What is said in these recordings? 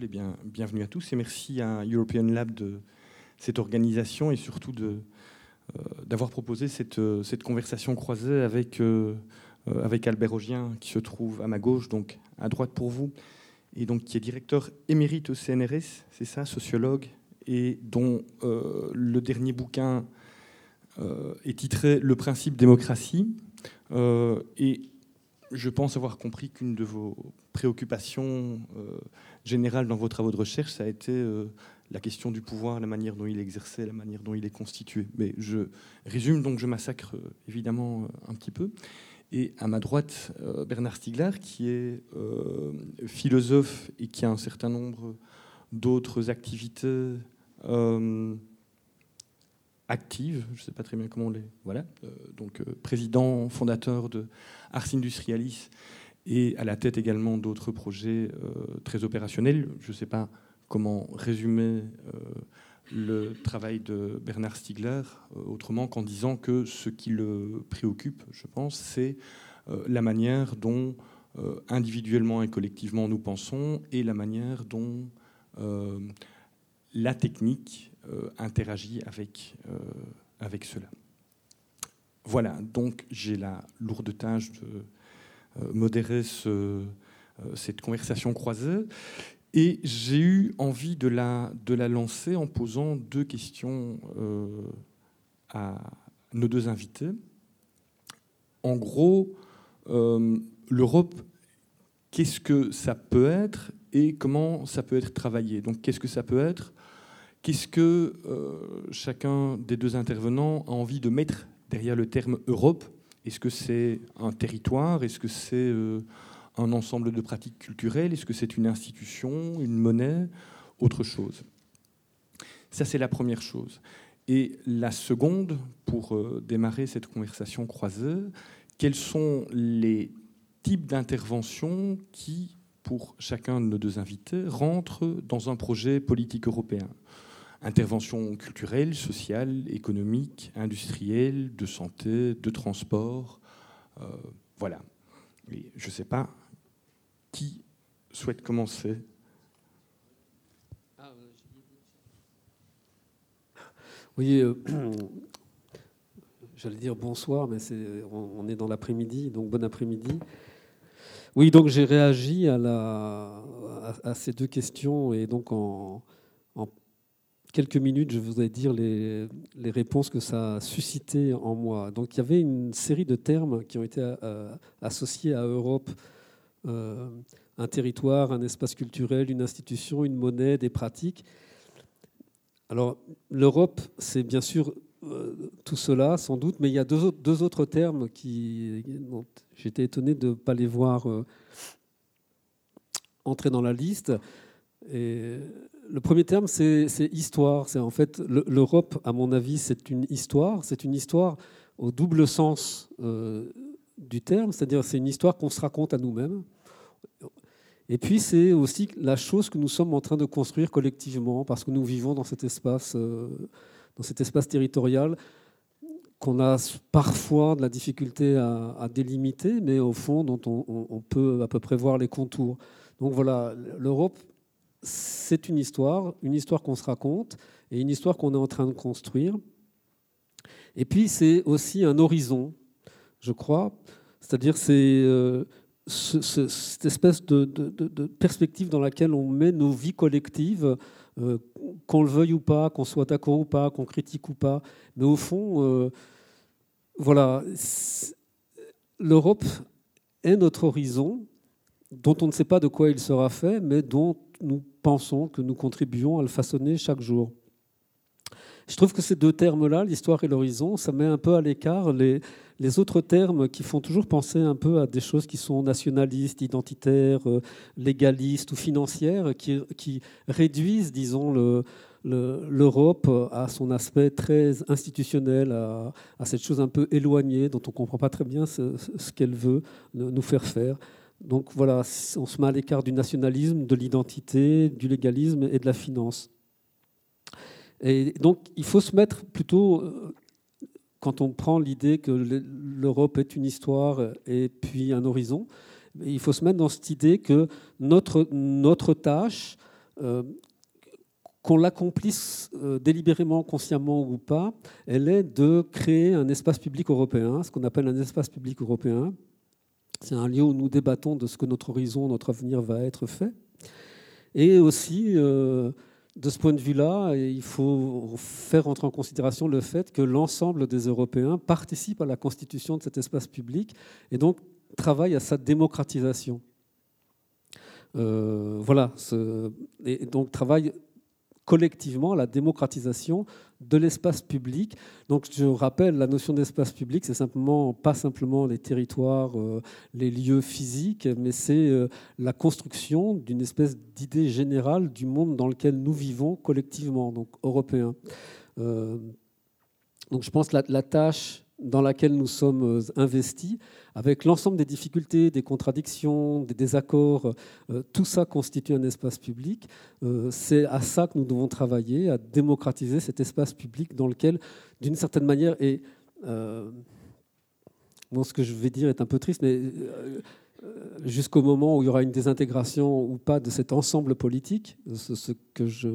Et bien, bienvenue à tous et merci à European Lab de cette organisation et surtout euh, d'avoir proposé cette, euh, cette, conversation croisée avec, euh, avec Albert Augien qui se trouve à ma gauche, donc à droite pour vous, et donc qui est directeur émérite au CNRS, c'est ça, sociologue, et dont le dernier bouquin est titré Le principe démocratie. et je pense avoir compris qu'une de vos préoccupations générales dans vos travaux de recherche, ça a été la question du pouvoir, la manière dont il exerçait, la manière dont il est constitué. Mais je résume, donc je massacre euh, évidemment euh, un petit peu. Et à ma droite, euh, Bernard Stiegler, qui est philosophe et qui a un certain nombre d'autres activités actives, je ne sais pas très bien comment on les... Voilà, donc président, fondateur de Ars Industrialis et à la tête également d'autres projets très opérationnels. Je ne sais pas comment résumer euh, le travail de Bernard Stiegler euh, autrement qu'en disant que ce qui le préoccupe, je pense, c'est euh, la manière dont individuellement et collectivement nous pensons et la manière dont la technique interagit avec, avec cela. Voilà, donc j'ai la lourde tâche de modérer ce, cette conversation croisée. Et j'ai eu envie de la, de la lancer en posant deux questions euh, à nos deux invités. En gros, euh, l'Europe, qu'est-ce que ça peut être et comment ça peut être travaillé? Donc, qu'est-ce que ça peut être? Qu'est-ce que euh, chacun des deux intervenants a envie de mettre derrière le terme Europe? Est-ce que c'est un territoire? Est-ce que c'est un ensemble de pratiques culturelles? Est-ce que c'est une institution, une monnaie, autre chose. Ça, c'est la première chose. Et la seconde, pour euh, démarrer cette conversation croisée, quels sont les types d'interventions qui, pour chacun de nos deux invités, rentrent dans un projet politique européen? Intervention culturelle, sociale, économique, industrielle, de santé, de transport. Euh, voilà. je ne sais pas qui souhaite commencer Oui, euh, j'allais dire bonsoir, mais on, est dans l'après-midi, donc bon après-midi. Oui, donc j'ai réagi à, la, à, ces deux questions et donc en, quelques minutes, je voudrais dire les, réponses que ça a suscité en moi. Donc il y avait une série de termes qui ont été euh, associés à Europe euh, un territoire, un espace culturel, une institution, une monnaie, des pratiques. Alors l'Europe, c'est bien sûr euh, tout cela, sans doute, mais il y a deux autres, termes qui... J'étais étonné de ne pas les voir entrer dans la liste. Le premier terme, c'est histoire. C'est en fait l'Europe, à mon avis, c'est une histoire. C'est une histoire au double sens du terme, c'est-à-dire c'est une histoire qu'on se raconte à nous-mêmes. Et puis c'est aussi la chose que nous sommes en train de construire collectivement, parce que nous vivons dans cet espace, euh, dans cet espace territorial qu'on a parfois de la difficulté à, délimiter, mais au fond dont on, peut à peu près voir les contours. Donc voilà, l'Europe, c'est une histoire, une histoire qu'on se raconte et une histoire qu'on est en train de construire. Et puis c'est aussi un horizon, je crois. C'est-à-dire c'est euh, cette espèce de, perspective dans laquelle on met nos vies collectives, euh, qu'on le veuille ou pas, qu'on soit d'accord ou pas, qu'on critique ou pas. Mais au fond, euh, voilà, l'Europe est notre horizon, dont on ne sait pas de quoi il sera fait, mais dont nous pensons que nous contribuons à le façonner chaque jour. Je trouve que ces deux termes-là, l'histoire et l'horizon, ça met un peu à l'écart les, autres termes qui font toujours penser un peu à des choses qui sont nationalistes, identitaires, euh, légalistes ou financières, qui, réduisent, disons, l'Europe à son aspect très institutionnel, à, cette chose un peu éloignée dont on ne comprend pas très bien ce, qu'elle veut nous faire faire. Donc voilà, on se met à l'écart du nationalisme, de l'identité, du légalisme et de la finance. Et donc il faut se mettre plutôt euh, quand on prend l'idée que l'Europe est une histoire et puis un horizon, il faut se mettre dans cette idée que notre, notre tâche, qu'on l'accomplisse délibérément, consciemment ou pas, elle est de créer un espace public européen, ce qu'on appelle un espace public européen. C'est un lieu où nous débattons de ce que notre horizon, notre avenir va être fait. Et aussi, de ce point de vue-là, il faut faire entrer en considération le fait que l'ensemble des Européens participent à la constitution de cet espace public et donc travaillent à sa démocratisation. Euh, voilà, et donc travaillent collectivement la démocratisation de l'espace public. Donc je rappelle, la notion d'espace public, c'est simplement pas simplement les territoires, euh, les lieux physiques, mais c'est euh, la construction d'une espèce d'idée générale du monde dans lequel nous vivons collectivement, donc européen. Euh, donc je pense que la tâche dans laquelle nous sommes euh, investis, avec l'ensemble des difficultés, des contradictions, des désaccords, euh, tout ça constitue un espace public. Euh, c'est à ça que nous devons travailler, à démocratiser cet espace public dans lequel, d'une certaine manière, et bon, ce que je vais dire est un peu triste, mais jusqu'au moment où il y aura une désintégration ou pas de cet ensemble politique, ce que je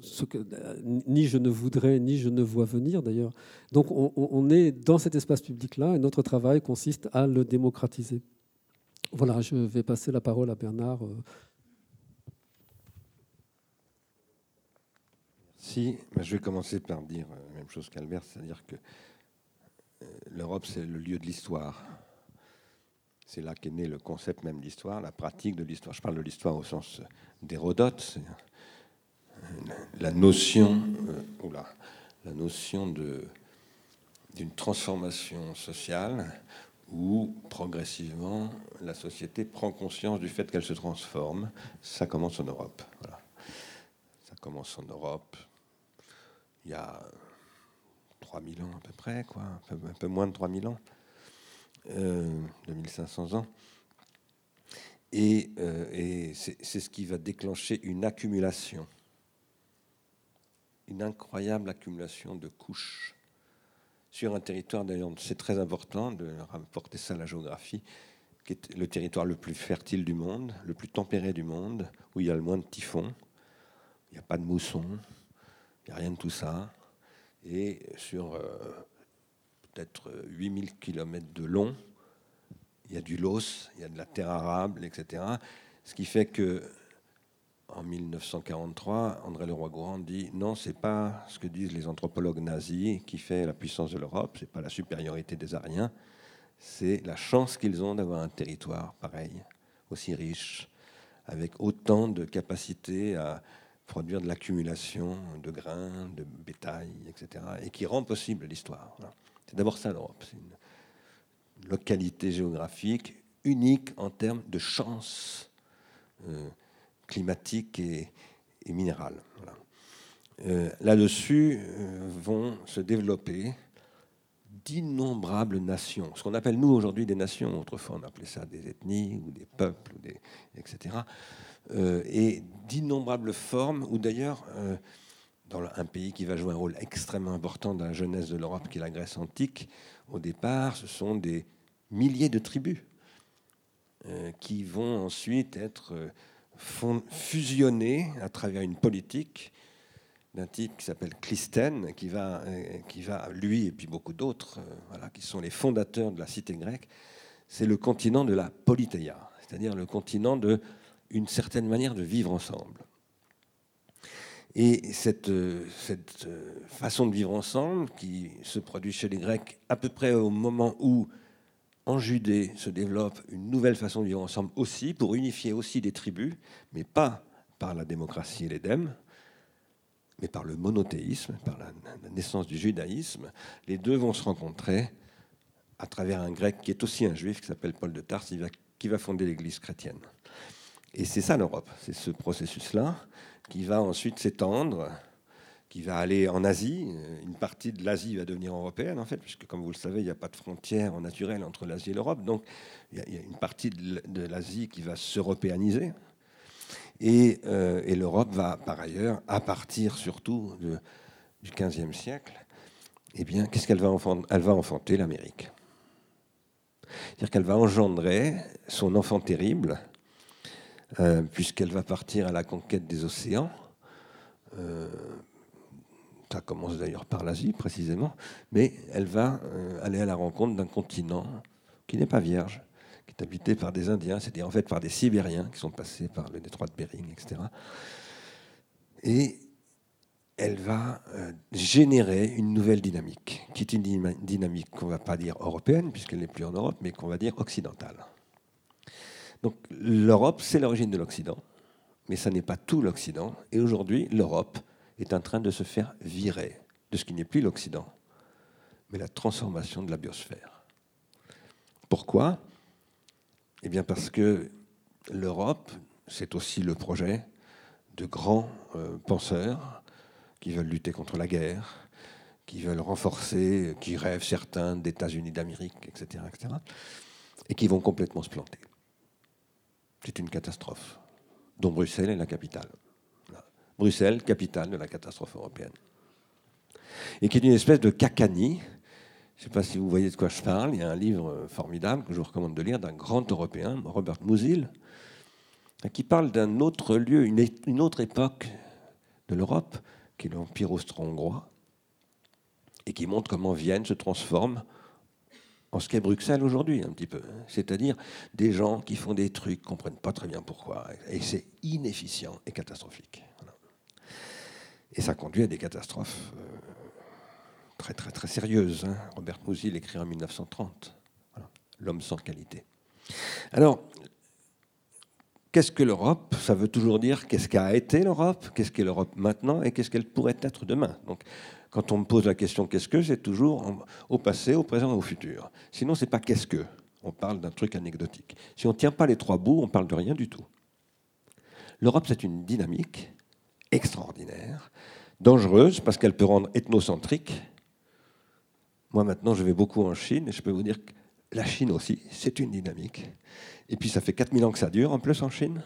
ce que ni je ne voudrais, ni je ne vois venir d'ailleurs. Donc on, est dans cet espace public-là et notre travail consiste à le démocratiser. Voilà, je vais passer la parole à Bernard. Si, je vais commencer par dire la même chose qu'Albert, c'est-à-dire que euh, l'Europe, c'est le lieu de l'histoire. C'est là qu'est né le concept même d'histoire, la pratique de l'histoire. Je parle de l'histoire au sens d'Hérodote, la notion, euh, la notion d'une transformation sociale où progressivement la société prend conscience du fait qu'elle se transforme. Ça commence en Europe. Ça commence en Europe. Il y a 3000 ans à peu près, quoi, un, peu, moins de 3000 ans, euh, 2500 ans. Et, euh, et c'est ce qui va déclencher une accumulation une incroyable accumulation de couches sur un territoire, d'ailleurs, c'est très important de rapporter ça à la géographie, qui est le territoire le plus fertile du monde, le plus tempéré du monde, où il y a le moins de typhons, il n'y a pas de moussons, il n'y a rien de tout ça. Et sur euh, peut-être 8000 km de long, il y a du los, il y a de la terre arable, etc. Ce qui fait que en 1943, André Leroy-Gourand dit non, c'est pas ce que disent les anthropologues nazis qui fait la puissance de l'Europe, c'est pas la supériorité des Ariens, c'est la chance qu'ils ont d'avoir un territoire pareil, aussi riche, avec autant de capacité à produire de l'accumulation de grains, de bétail, etc., et qui rend possible l'histoire. C'est d'abord ça l'Europe, c'est une localité géographique unique en termes de chance. Euh, climatique et, et minérale. Euh, là-dessus euh, vont se développer d'innombrables nations, ce qu'on appelle nous aujourd'hui des nations, autrefois on appelait ça des ethnies ou des peuples, etc. Euh, et d'innombrables formes, ou d'ailleurs, dans un pays qui va jouer un rôle extrêmement important dans la jeunesse de l'Europe, qui est la Grèce antique, au départ, ce sont des milliers de tribus qui vont ensuite être fusionner à travers une politique d'un type qui s'appelle Clisthène, qui va, euh, qui va, lui et puis beaucoup d'autres, euh, qui sont les fondateurs de la cité grecque, c'est le continent de la politeia, c'est-à-dire le continent de une certaine manière de vivre ensemble. Et cette, euh, cette façon de vivre ensemble, qui se produit chez les Grecs à peu près au moment où en Judée se développe une nouvelle façon de vivre ensemble aussi, pour unifier aussi des tribus, mais pas par la démocratie et l'édème, mais par le monothéisme, par la, naissance du judaïsme. Les deux vont se rencontrer à travers un grec qui est aussi un juif, qui s'appelle Paul de Tarse, qui va fonder l'Église chrétienne. Et c'est ça l'Europe, c'est ce processus-là qui va ensuite s'étendre qui va aller en Asie. Une partie de l'Asie va devenir européenne, en fait, puisque, comme vous le savez, il n'y a pas de frontière naturelle entre l'Asie et l'Europe. Donc, il y, a une partie de l'Asie qui va s'européaniser. Et, euh, et l'Europe va, par ailleurs, à partir surtout du XVe siècle, eh bien, qu'est-ce qu'elle va enfanter Elle va enfanter l'Amérique? C'est-à-dire qu'elle va engendrer son enfant terrible, euh, puisqu'elle va partir à la conquête des océans. Euh, ça commence d'ailleurs par l'Asie précisément, mais elle va euh, aller à la rencontre d'un continent qui n'est pas vierge, qui est habité par des Indiens, c'est-à-dire en fait par des Sibériens qui sont passés par le détroit de Bering, etc. Et elle va euh, générer une nouvelle dynamique, qui est une dynamique qu'on ne va pas dire européenne, puisqu'elle n'est plus en Europe, mais qu'on va dire occidentale. Donc l'Europe, c'est l'origine de l'Occident, mais ça n'est pas tout l'Occident. Et aujourd'hui, l'Europe est en train de se faire virer de ce qui n'est plus l'Occident, mais la transformation de la biosphère. Pourquoi? Eh bien parce que l'Europe, c'est aussi le projet de grands euh, penseurs qui veulent lutter contre la guerre, qui veulent renforcer, qui rêvent certains d'États-Unis d'Amérique, etc., etc., et qui vont complètement se planter. C'est une catastrophe, dont Bruxelles est la capitale. Bruxelles, capitale de la catastrophe européenne. Et qui est une espèce de cacanie. Je ne sais pas si vous voyez de quoi je parle. Il y a un livre formidable que je vous recommande de lire d'un grand Européen, Robert Musil, qui parle d'un autre lieu, une, autre époque de l'Europe, qui est l'Empire austro-hongrois, et qui montre comment Vienne se transforme en ce qu'est Bruxelles aujourd'hui, un petit peu. C'est-à-dire des gens qui font des trucs, ne comprennent pas très bien pourquoi, et c'est inefficient et catastrophique. Et ça conduit à des catastrophes euh, très très très sérieuses. Hein. Robert Musil écrit en 1930, L'homme sans qualité. Alors, qu'est-ce que l'Europe? Ça veut toujours dire qu'est-ce qu'a été l'Europe, qu'est-ce qu'est l'Europe maintenant et qu'est-ce qu'elle pourrait être demain. Donc, quand on me pose la question qu'est-ce que, c'est toujours au passé, au présent et au futur. Sinon, c'est pas qu'est-ce que. On parle d'un truc anecdotique. Si on ne tient pas les trois bouts, on parle de rien du tout. L'Europe, c'est une dynamique extraordinaire, dangereuse parce qu'elle peut rendre ethnocentrique. Moi maintenant je vais beaucoup en Chine et je peux vous dire que la Chine aussi, c'est une dynamique. Et puis ça fait 4000 ans que ça dure en plus en Chine.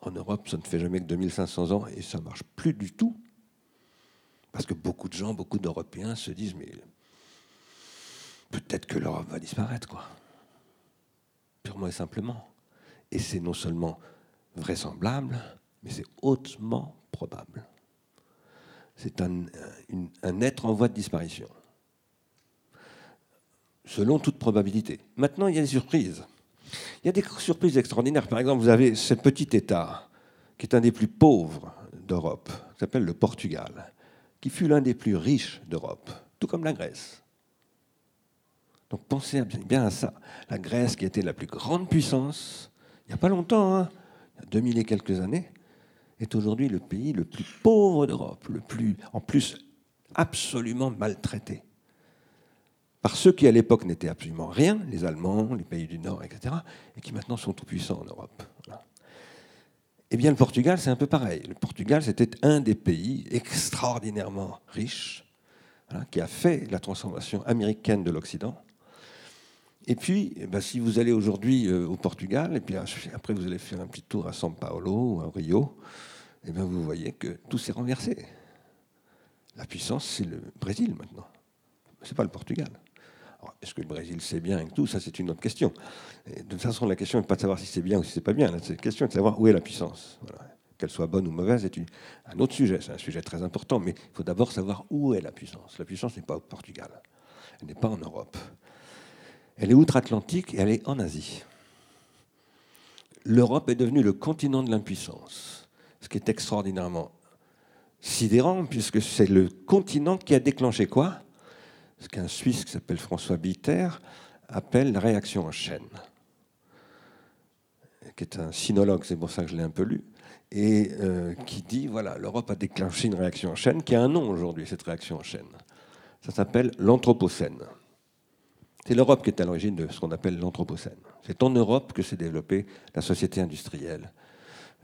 En Europe, ça ne fait jamais que 2500 ans et ça marche plus du tout. Parce que beaucoup de gens, beaucoup d'Européens se disent mais peut-être que l'Europe va disparaître, quoi. Purement et simplement. Et c'est non seulement vraisemblable, mais c'est hautement probable. C'est un, être en voie de disparition, selon toute probabilité. Maintenant, il y a des surprises. Il y a des surprises extraordinaires. Par exemple, vous avez ce petit État, qui est un des plus pauvres d'Europe, qui s'appelle le Portugal, qui fut l'un des plus riches d'Europe, tout comme la Grèce. Donc pensez bien à ça. La Grèce, qui était la plus grande puissance, il n'y a pas longtemps, hein, il y a 2000 et quelques années, est aujourd'hui le pays le plus pauvre d'Europe, le plus, en plus, absolument maltraité. Par ceux qui à l'époque n'étaient absolument rien, les Allemands, les pays du Nord, etc., et qui maintenant sont tout puissants en Europe. Eh bien, le Portugal, c'est un peu pareil. Le Portugal, c'était un des pays extraordinairement riches, qui a fait la transformation américaine de l'Occident. Et puis, eh ben, si vous allez aujourd'hui euh, au Portugal, et puis après vous allez faire un petit tour à São Paulo ou à Rio, eh bien vous voyez que tout s'est renversé. La puissance, c'est le Brésil maintenant. Ce n'est pas le Portugal. Est-ce que le Brésil c'est bien et tout? Ça, c'est une autre question. de toute façon, la question n'est pas de savoir si c'est bien ou si c'est pas bien. La question de savoir où est la puissance. Qu'elle soit bonne ou mauvaise c'est un autre sujet. C'est un sujet très important. Mais il faut d'abord savoir où est la puissance. La puissance n'est pas au Portugal. Elle n'est pas en Europe. Elle est outre-Atlantique et elle est en Asie. L'Europe est devenue le continent de l'impuissance ce qui est extraordinairement sidérant, puisque c'est le continent qui a déclenché quoi? Ce qu'un Suisse qui s'appelle François Bitter appelle la réaction en chaîne, qui est un sinologue, c'est pour ça que je l'ai un peu lu, et euh, qui dit, voilà, l'Europe a déclenché une réaction en chaîne, qui a un nom aujourd'hui, cette réaction en chaîne. Ça s'appelle l'Anthropocène. C'est l'Europe qui est à l'origine de ce qu'on appelle l'Anthropocène. C'est en Europe que s'est développée la société industrielle,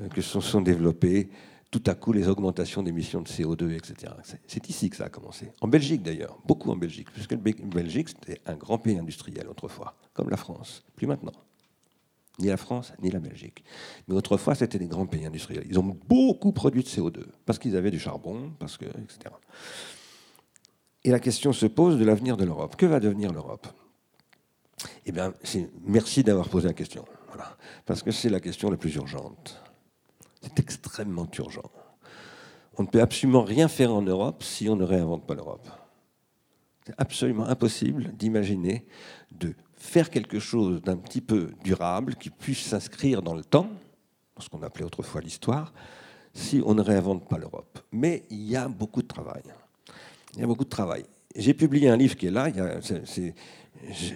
euh, que se sont développées tout à coup les augmentations d'émissions de CO2, etc. C'est ici que ça a commencé. En Belgique d'ailleurs, beaucoup en Belgique, puisque la Belgique c'était un grand pays industriel autrefois, comme la France, plus maintenant. Ni la France, ni la Belgique. Mais autrefois, c'était des grands pays industriels. Ils ont beaucoup produit de CO2, parce qu'ils avaient du charbon, parce que, etc. Et la question se pose de l'avenir de l'Europe. Que va devenir l'Europe? Eh bien, merci d'avoir posé la question. Parce que c'est la question la plus urgente. C'est extrêmement urgent. On ne peut absolument rien faire en Europe si on ne réinvente pas l'Europe. C'est absolument impossible d'imaginer de faire quelque chose d'un petit peu durable qui puisse s'inscrire dans le temps, ce qu'on appelait autrefois l'histoire, si on ne réinvente pas l'Europe. Mais il y a beaucoup de travail. Il y a beaucoup de travail. J'ai publié un livre qui est là,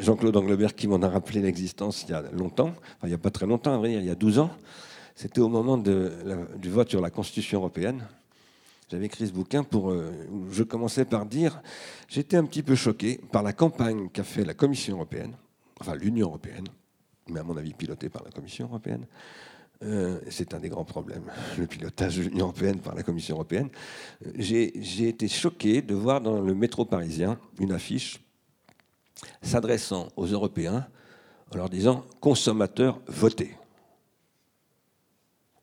Jean-Claude Anglebert qui m'en a rappelé l'existence il y a longtemps, enfin, il n'y a pas très longtemps, il y a 12 ans. C'était au moment du vote sur la Constitution européenne. J'avais écrit ce bouquin pour. Euh, je commençais par dire j'étais un petit peu choqué par la campagne qu'a fait la Commission européenne, enfin l'Union européenne, mais à mon avis pilotée par la Commission européenne. Euh, c'est un des grands problèmes, le pilotage de l'Union européenne par la Commission européenne. J'ai été choqué de voir dans le métro parisien une affiche s'adressant aux Européens en leur disant consommateurs, votez.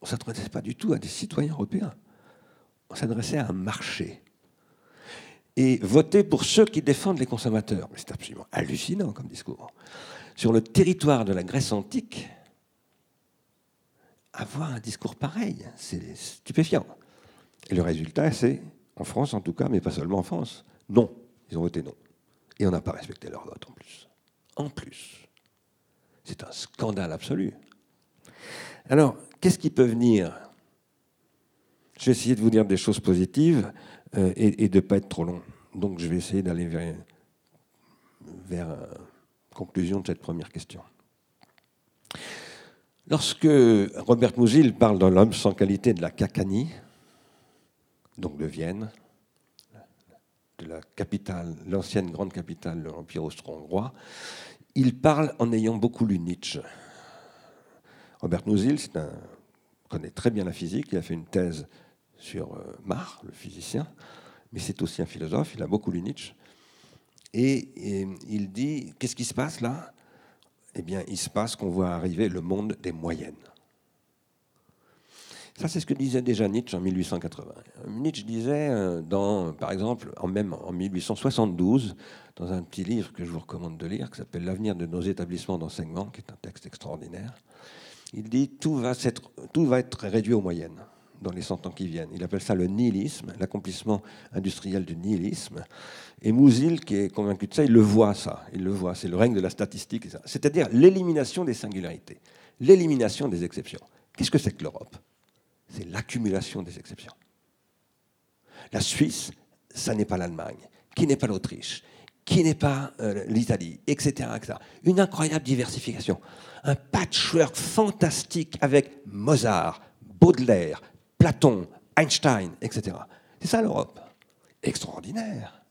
On ne s'adressait pas du tout à des citoyens européens. On s'adressait à un marché. Et voter pour ceux qui défendent les consommateurs. C'est absolument hallucinant comme discours. Sur le territoire de la Grèce antique, avoir un discours pareil, c'est stupéfiant. Et le résultat, c'est, en France en tout cas, mais pas seulement en France, non. Ils ont voté non. Et on n'a pas respecté leur vote en plus. En plus. C'est un scandale absolu. Alors, qu'est-ce qui peut venir? Je vais essayer de vous dire des choses positives euh, et, de ne pas être trop long. Donc, je vais essayer d'aller vers, vers euh, conclusion de cette première question. Lorsque Robert Musil parle d'un homme sans qualité de la Cacanie, donc de Vienne, la capitale, l'ancienne grande capitale de l'Empire austro-hongrois, il parle en ayant beaucoup lu Nietzsche. Robert un, connaît très bien la physique, il a fait une thèse sur euh, le physicien, mais c'est aussi un philosophe, il a beaucoup lu Nietzsche. Et, et il dit, qu'est-ce qui se passe là? Eh bien, il se passe qu'on voit arriver le monde des moyennes. Ça, c'est ce que disait déjà Nietzsche en 1880. Nietzsche disait, euh, dans, par exemple, en même en 1872, dans un petit livre que je vous recommande de lire, qui s'appelle L'avenir de nos établissements d'enseignement, qui est un texte extraordinaire, il dit tout va, être, tout va être réduit aux moyennes dans les 100 ans qui viennent. Il appelle ça le nihilisme, l'accomplissement industriel du nihilisme. Et Mouzil, qui est convaincu de ça, il le voit, ça. Il le voit. C'est le règne de la statistique. C'est-à-dire l'élimination des singularités, l'élimination des exceptions. Qu'est-ce que c'est que l'Europe? C'est l'accumulation des exceptions. La Suisse, ça n'est pas l'Allemagne, qui n'est pas l'Autriche, qui n'est pas euh, l'Italie, etc., etc. Une incroyable diversification. Un patchwork fantastique avec Mozart, Baudelaire, Platon, Einstein, etc. C'est ça l'Europe. Extraordinaire.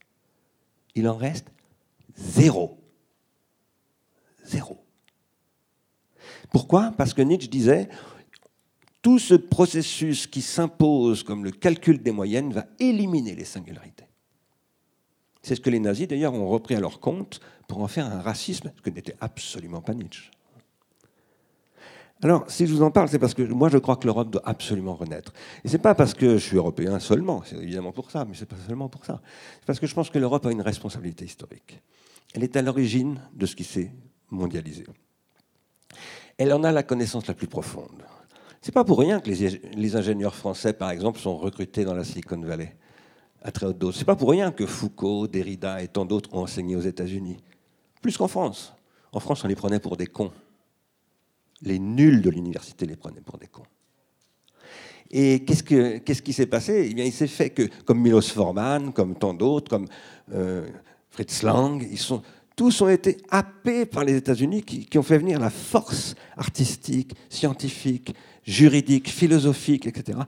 Il en reste zéro. Zéro. Pourquoi? Parce que Nietzsche disait tout ce processus qui s'impose comme le calcul des moyennes va éliminer les singularités. C'est ce que les nazis, d'ailleurs, ont repris à leur compte pour en faire un racisme, ce que n'était absolument pas Nietzsche. Alors, si je vous en parle, c'est parce que moi, je crois que l'Europe doit absolument renaître. Et ce n'est pas parce que je suis européen seulement, c'est évidemment pour ça, mais ce n'est pas seulement pour ça. C'est parce que je pense que l'Europe a une responsabilité historique. Elle est à l'origine de ce qui s'est mondialisé. Elle en a la connaissance la plus profonde. C'est pas pour rien que les, ingénieurs français, par exemple, sont recrutés dans la Silicon Valley à très haute dose. C'est pas pour rien que Foucault, Derrida et tant d'autres ont enseigné aux États-Unis. Plus qu'en France. En France, on les prenait pour des cons. Les nuls de l'université les prenaient pour des cons. Et qu'est-ce, qui s'est passé? Eh bien, il s'est fait que, comme Milos Forman, comme tant d'autres, comme euh, Fritz Lang, ils sont, tous ont été happés par les États-Unis qui, qui, ont fait venir la force artistique, scientifique, juridique, philosophique, etc.,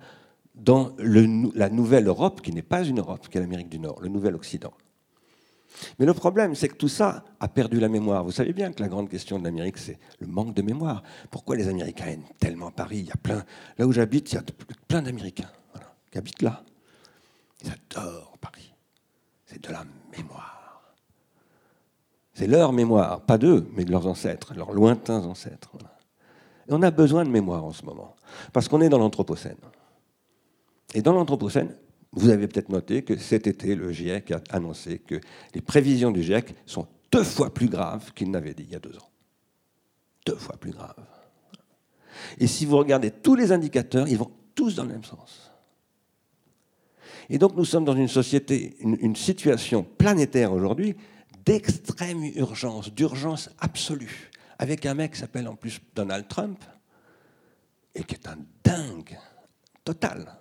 dans la nouvelle Europe, qui n'est pas une Europe, qui est l'Amérique du Nord, le nouvel Occident. Mais le problème, c'est que tout ça a perdu la mémoire. Vous savez bien que la grande question de l'Amérique, c'est le manque de mémoire. Pourquoi les Américains aiment tellement Paris? Il y a plein, là où j'habite, il y a plein d'Américains qui habitent là. Ils adorent Paris. C'est de la mémoire. C'est leur mémoire, pas d'eux, mais de leurs ancêtres, leurs lointains ancêtres. On a besoin de mémoire en ce moment, parce qu'on est dans l'Anthropocène. Et dans l'Anthropocène, vous avez peut-être noté que cet été, le GIEC a annoncé que les prévisions du GIEC sont deux fois plus graves qu'il n'avait dit il y a deux ans. Deux fois plus graves. Et si vous regardez tous les indicateurs, ils vont tous dans le même sens. Et donc nous sommes dans une société, une, situation planétaire aujourd'hui d'extrême urgence, d'urgence absolue, avec un mec qui s'appelle en plus Donald Trump, et qui est un dingue total.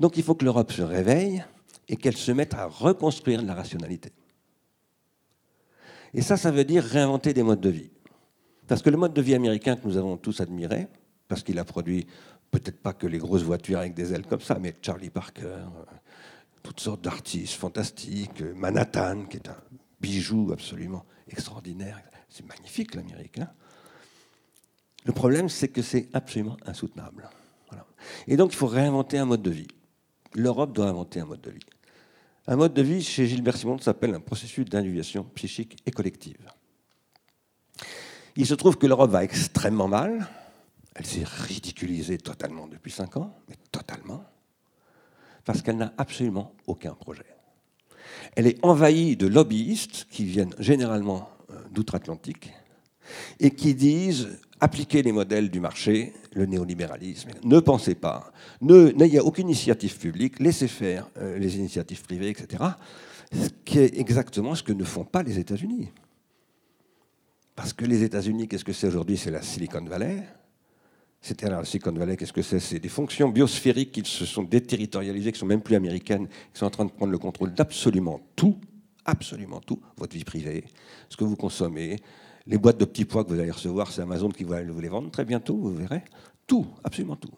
Donc il faut que l'Europe se réveille et qu'elle se mette à reconstruire la rationalité. Et ça, ça veut dire réinventer des modes de vie. Parce que le mode de vie américain que nous avons tous admiré, parce qu'il a produit peut-être pas que les grosses voitures avec des ailes comme ça, mais Charlie Parker, euh, toutes sortes d'artistes fantastiques, euh, Manhattan, qui est un bijou absolument extraordinaire. C'est magnifique l'Amérique. Hein. le problème, c'est que c'est absolument insoutenable. Et donc, il faut réinventer un mode de vie. L'Europe doit inventer un mode de vie. Un mode de vie, chez Gilbert Simon, s'appelle un processus d'individuation psychique et collective. Il se trouve que l'Europe va extrêmement mal. Elle s'est ridiculisée totalement depuis cinq ans, mais totalement, parce qu'elle n'a absolument aucun projet. Elle est envahie de lobbyistes qui viennent généralement d'outre-Atlantique et qui disent appliquez les modèles du marché, le néolibéralisme, ne pensez pas, n'ayez aucune initiative publique, laissez faire euh, les initiatives privées, etc. Ce qui est exactement ce que ne font pas les États-Unis. Parce que les États-Unis, qu'est-ce que c'est aujourd'hui? C'est la Silicon Valley. C'était la Silicon Valley, qu'est-ce que c'est? C'est des fonctions biosphériques qui se sont déterritorialisées, qui sont même plus américaines, qui sont en train de prendre le contrôle d'absolument tout, absolument tout, votre vie privée, ce que vous consommez, les boîtes de petits pois que vous allez recevoir, c'est Amazon qui va vous les vendre très bientôt, vous verrez. Tout, absolument tout.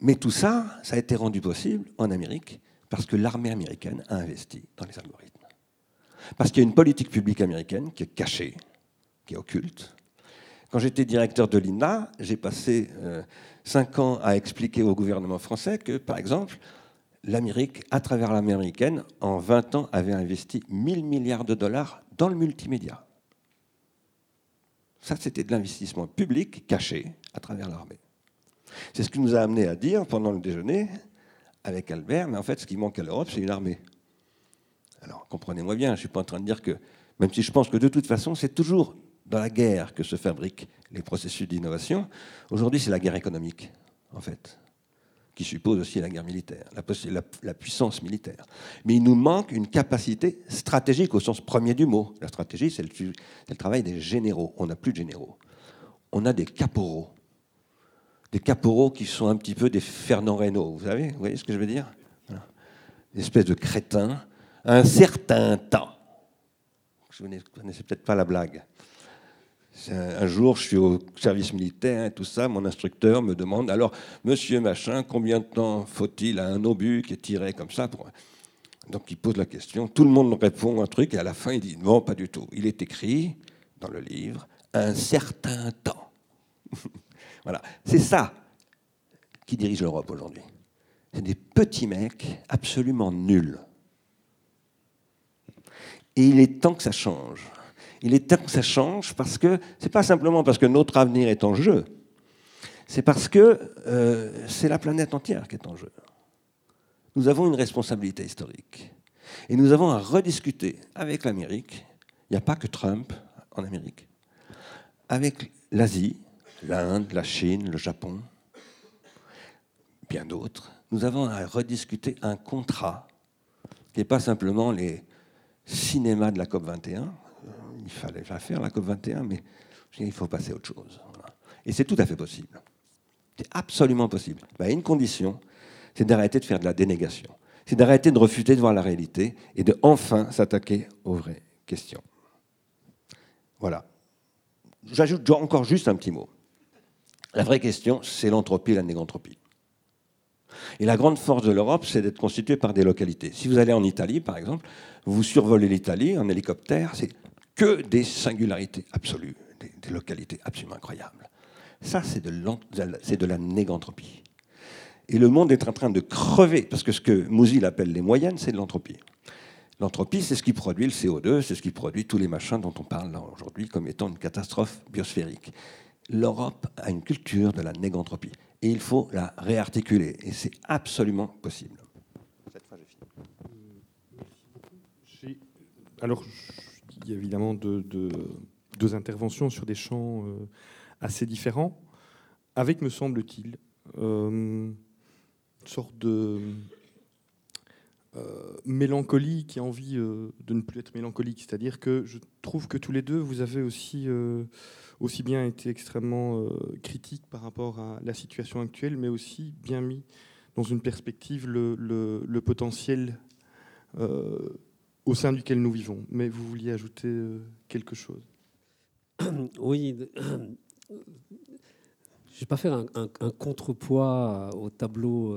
Mais tout ça, ça a été rendu possible en Amérique parce que l'armée américaine a investi dans les algorithmes. Parce qu'il y a une politique publique américaine qui est cachée, qui est occulte. Quand j'étais directeur de l'INA, j'ai passé euh, cinq ans à expliquer au gouvernement français que, par exemple, l'Amérique, à travers l'armée américaine, en 20 ans, avait investi 1000 milliards de dollars dans le multimédia. Ça, c'était de l'investissement public caché à travers l'armée. C'est ce qui nous a amené à dire pendant le déjeuner avec Albert, mais en fait, ce qui manque à l'Europe, c'est une armée. Alors, comprenez-moi bien, je ne suis pas en train de dire que, même si je pense que de toute façon, c'est toujours dans la guerre que se fabriquent les processus d'innovation, aujourd'hui, c'est la guerre économique, en fait qui suppose aussi la guerre militaire, la, puissance militaire. Mais il nous manque une capacité stratégique au sens premier du mot. La stratégie, c'est le, travail des généraux. On n'a plus de généraux. On a des caporaux. Des caporaux qui sont un petit peu des Fernand Reynaud. Vous vous voyez ce que je veux dire? Une espèce de crétin, un certain temps. Je ne connaissais peut-être pas la blague. Un jour, je suis au service militaire et tout ça. Mon instructeur me demande alors, monsieur machin, combien de temps faut-il à un obus qui est tiré comme ça pour... Donc il pose la question. Tout le monde répond un truc et à la fin il dit non, pas du tout. Il est écrit dans le livre un certain temps. voilà, c'est ça qui dirige l'Europe aujourd'hui. C'est des petits mecs absolument nuls. Et il est temps que ça change il est temps que ça change parce que ce n'est pas simplement parce que notre avenir est en jeu, c'est parce que euh, c'est la planète entière qui est en jeu. Nous avons une responsabilité historique. Et nous avons à rediscuter avec l'Amérique. Il n'y a pas que Trump en Amérique. Avec l'Asie, l'Inde, la Chine, le Japon, bien d'autres. Nous avons à rediscuter un contrat qui n'est pas simplement les cinémas de la COP 21, il fallait la faire, la COP21, mais il faut passer à autre chose. Et c'est tout à fait possible. C'est absolument possible. Mais à une condition, c'est d'arrêter de faire de la dénégation. C'est d'arrêter de refuser de voir la réalité et de enfin s'attaquer aux vraies questions. Voilà. J'ajoute encore juste un petit mot. La vraie question, c'est l'entropie et la négantropie. Et la grande force de l'Europe, c'est d'être constituée par des localités. Si vous allez en Italie, par exemple, vous survolez l'Italie en hélicoptère, que des singularités absolues, des, localités absolument incroyables. Ça, c'est de, la négantropie. Et le monde est en train de crever, parce que ce que Mousil appelle les moyennes, c'est de l'entropie. L'entropie, c'est ce qui produit le CO2, c'est ce qui produit tous les machins dont on parle aujourd'hui comme étant une catastrophe biosphérique. L'Europe a une culture de la négantropie. Et il faut la réarticuler. Et c'est absolument possible. Cette fois, j'ai fini. Alors, y a évidemment deux, deux interventions sur des champs assez différents, avec, me semble-t-il, une sorte de mélancolie qui a envie de ne plus être mélancolique. C'est-à-dire que je trouve que tous les deux, vous avez aussi aussi bien été extrêmement euh, critique par rapport à la situation actuelle, mais aussi bien mis dans une perspective le, potentiel euh, au sein duquel nous vivons. Mais vous vouliez ajouter euh, quelque chose? Oui. Je ne vais pas faire un, contrepoids au tableau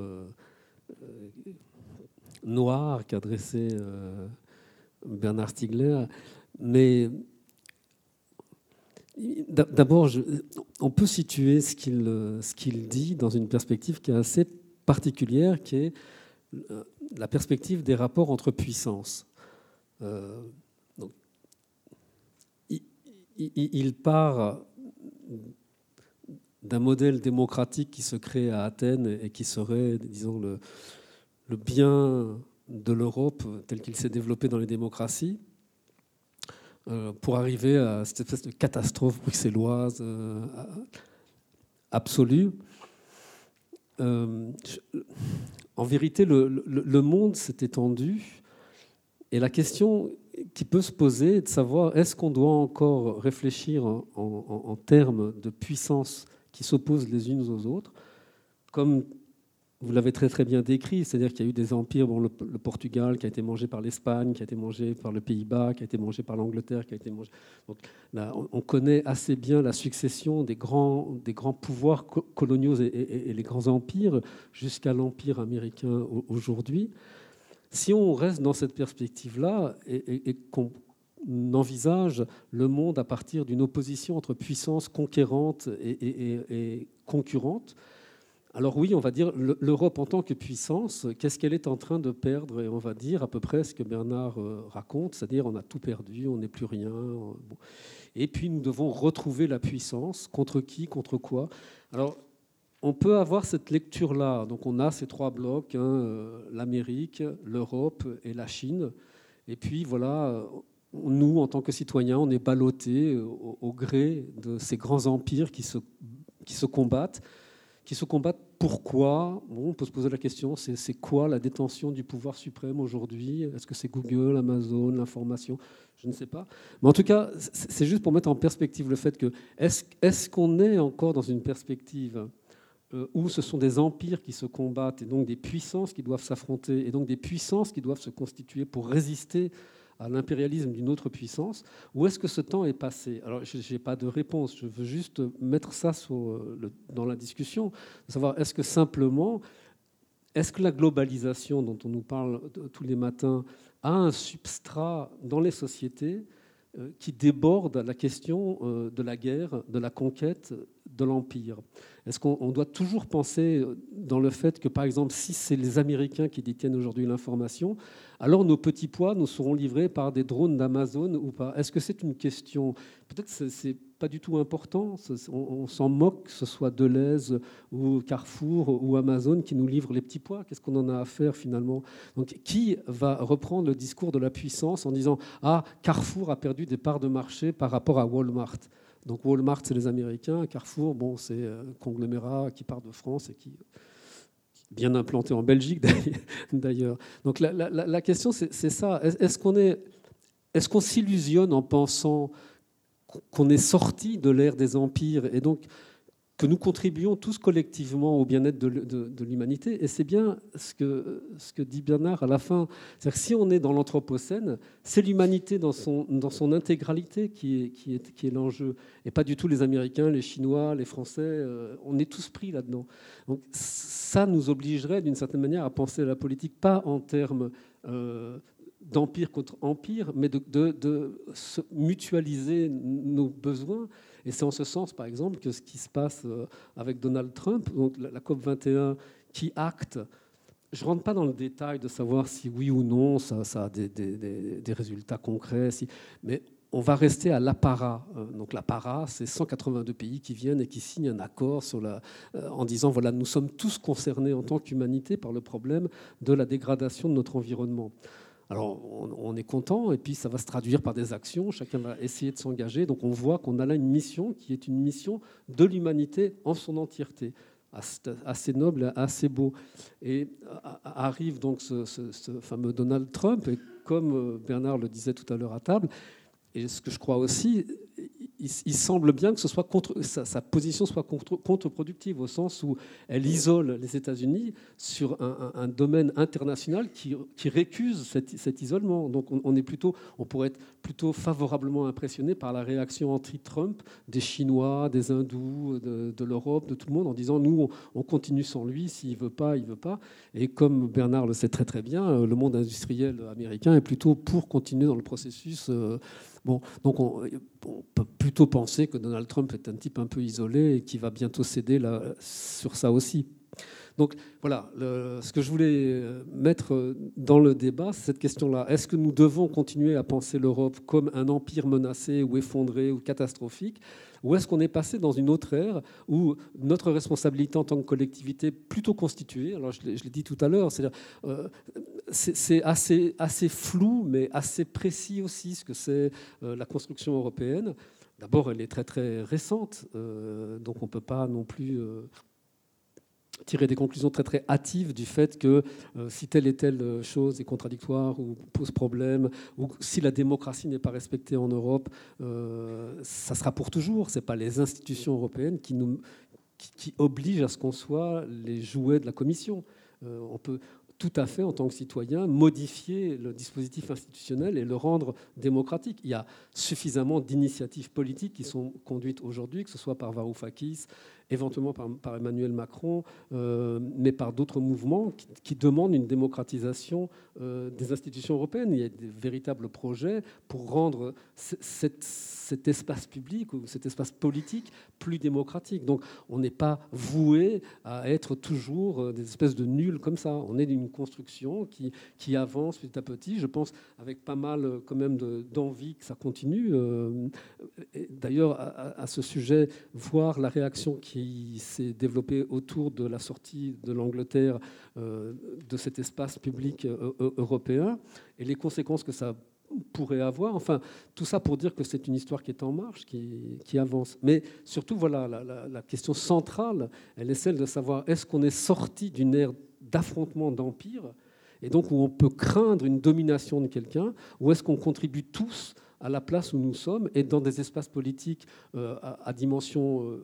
noir qu'a dressé Bernard Stiegler, mais D'abord, on peut situer ce qu'il ce dit dans une perspective qui est assez particulière, qui est euh, la perspective des rapports entre puissances. Euh, il, part d'un modèle démocratique qui se crée à Athènes et qui serait, disons, le, bien de l'Europe tel qu'il s'est développé dans les démocraties. Euh, pour arriver à cette espèce de catastrophe bruxelloise euh, absolue. En vérité, le, monde s'est étendu et la question qui peut se poser est de savoir est-ce qu'on doit encore réfléchir en, termes de puissances qui s'opposent les unes aux autres, comme vous l'avez très très bien décrit, c'est-à-dire qu'il y a eu des empires, bon, le, Portugal qui a été mangé par l'Espagne, qui a été mangé par le Pays-Bas, qui a été mangé par l'Angleterre, qui a été mangé. Donc on, connaît assez bien la succession des grands, des grands pouvoirs coloniaux et, les grands empires jusqu'à l'empire américain aujourd'hui. Si on reste dans cette perspective-là et, qu'on envisage le monde à partir d'une opposition entre puissances conquérantes et concurrentes, alors oui, on va dire l'Europe en tant que puissance, qu'est-ce qu'elle est en train de perdre? Et on va dire à peu près ce que Bernard euh, raconte, c'est-à-dire on a tout perdu, on n'est plus rien. Euh, Et puis nous devons retrouver la puissance. Contre qui Contre quoi? On peut avoir cette lecture-là. Donc on a ces trois blocs, hein, euh, l'Amérique, l'Europe et la Chine. Et puis voilà, nous, en tant que citoyens, on est ballottés au, gré de ces grands empires qui se, qui se combattent qui se combattent. Pourquoi? Bon, On peut se poser la question, c'est quoi la détention du pouvoir suprême aujourd'hui? Est-ce que c'est Google, Amazon, l'information? Je ne sais pas. Mais en tout cas, c'est juste pour mettre en perspective le fait que est-ce qu'on est encore dans une perspective? euh, où ce sont des empires qui se combattent et donc des puissances qui doivent s'affronter et donc des puissances qui doivent se constituer pour résister à l'impérialisme d'une autre puissance Ou est-ce que ce temps est passé? Alors, je n'ai pas de réponse. Je veux juste mettre ça euh, dans la discussion, savoir est-ce que simplement, est-ce que la globalisation dont on nous parle tous les matins a un substrat dans les sociétés euh, qui déborde la question euh, de la guerre, de la conquête, de l'empire. Est-ce qu'on doit toujours penser dans le fait que, par exemple, si c'est les Américains qui détiennent aujourd'hui l'information, alors nos petits pois nous seront livrés par des drones d'Amazon ou pas? Est-ce que c'est une question? Peut-être que ce n'est pas du tout important. On, s'en moque, que ce soit Deleuze ou Carrefour ou Amazon qui nous livrent les petits pois. Qu'est-ce qu'on en a à faire finalement? Donc, qui va reprendre le discours de la puissance en disant Ah, Carrefour a perdu des parts de marché par rapport à Walmart donc Walmart, c'est les Américains. Carrefour, bon, c'est un conglomérat qui part de France et qui bien implanté en Belgique d'ailleurs. Donc la, question, c'est ça. Est-ce qu'on est, est qu'on s'illusionne en pensant qu'on est sorti de l'ère des empires et donc que nous contribuons tous collectivement au bien-être de, l'humanité. Et c'est bien ce que, dit Bernard à la fin. C'est-à-dire si on est dans l'Anthropocène, c'est l'humanité dans son, intégralité qui est, l'enjeu. Et pas du tout les Américains, les Chinois, les Français. Euh, on est tous pris là-dedans. Donc ça nous obligerait d'une certaine manière à penser la politique pas en termes... Euh, d'empire contre empire, mais de, mutualiser nos besoins et c'est en ce sens, par exemple, que ce qui se passe euh, avec Donald Trump, la COP 21, qui acte je ne rentre pas dans le détail de savoir si oui ou non ça, a des, résultats concrets, mais on va rester à l'apparat. Euh, donc l'apparat, c'est 182 pays qui viennent et qui signent un accord euh, en disant voilà, nous sommes tous concernés en tant qu'humanité par le problème de la dégradation de notre environnement. Alors on, est content et puis ça va se traduire par des actions, chacun va essayer de s'engager. Donc on voit qu'on a là une mission qui est une mission de l'humanité en son entièreté, assez noble, assez beau. Et arrive donc ce, fameux Donald Trump et comme euh, Bernard le disait tout à l'heure à table, et ce que je crois aussi, il, semble bien que ce soit sa, position soit contre-productive au sens où elle isole les États-Unis sur un, domaine international qui, récuse cet, isolement. Donc on, est plutôt, on pourrait être plutôt favorablement impressionné par la réaction anti-Trump des Chinois, des Hindous, de, l'Europe, de tout le monde, en disant nous on, continue sans lui, s'il veut pas, il veut pas. Et comme Bernard le sait très très bien, le monde industriel américain est plutôt pour continuer dans le processus. Euh, Bon, donc on, peut plutôt penser que Donald Trump est un type un peu isolé et qui va bientôt céder là, sur ça aussi. Donc voilà, ce que je voulais euh, mettre dans le débat, c'est cette question-là. Est-ce que nous devons continuer à penser l'Europe comme un empire menacé ou effondré ou catastrophique? Ou est-ce qu'on est passé dans une autre ère où notre responsabilité en tant que collectivité plutôt constituée, alors je l'ai dit tout à l'heure, euh, c'est assez, assez flou mais assez précis aussi ce que c'est euh, la construction européenne. D'abord, elle est très très récente, euh, donc on ne peut pas non plus tirer des conclusions très très hâtives du fait que euh, si telle et telle chose est contradictoire ou pose problème, ou si la démocratie n'est pas respectée en Europe, euh, ça sera pour toujours. Ce pas les institutions européennes qui, nous, obligent à ce qu'on soit les jouets de la Commission. Euh, on peut, tout à fait, en tant que citoyen, modifier le dispositif institutionnel et le rendre démocratique. Il y a suffisamment d'initiatives politiques qui sont conduites aujourd'hui, que ce soit par Varoufakis, éventuellement par, Emmanuel Macron, euh, mais par d'autres mouvements qui, demandent une démocratisation euh, des institutions européennes. Il y a des véritables projets pour rendre cet espace public ou cet espace politique plus démocratique. Donc on n'est pas voué à être toujours euh, des espèces de nuls comme ça. On est d'une construction qui, avance petit à petit. Je pense avec pas mal quand même d'envie que ça continue. D'ailleurs, à, à, ce sujet, voir la réaction qui qui s'est développé autour de la sortie de l'Angleterre euh, de cet espace public euh, euh, européen et les conséquences que ça pourrait avoir. Enfin, tout ça pour dire que c'est une histoire qui est en marche, qui, avance. Mais surtout, voilà, la, la, question centrale, elle est celle de savoir est-ce qu'on est sorti d'une ère d'affrontement d'empire et donc où on peut craindre une domination de quelqu'un, ou est-ce qu'on contribue tous à la place où nous sommes et dans des espaces politiques à, dimension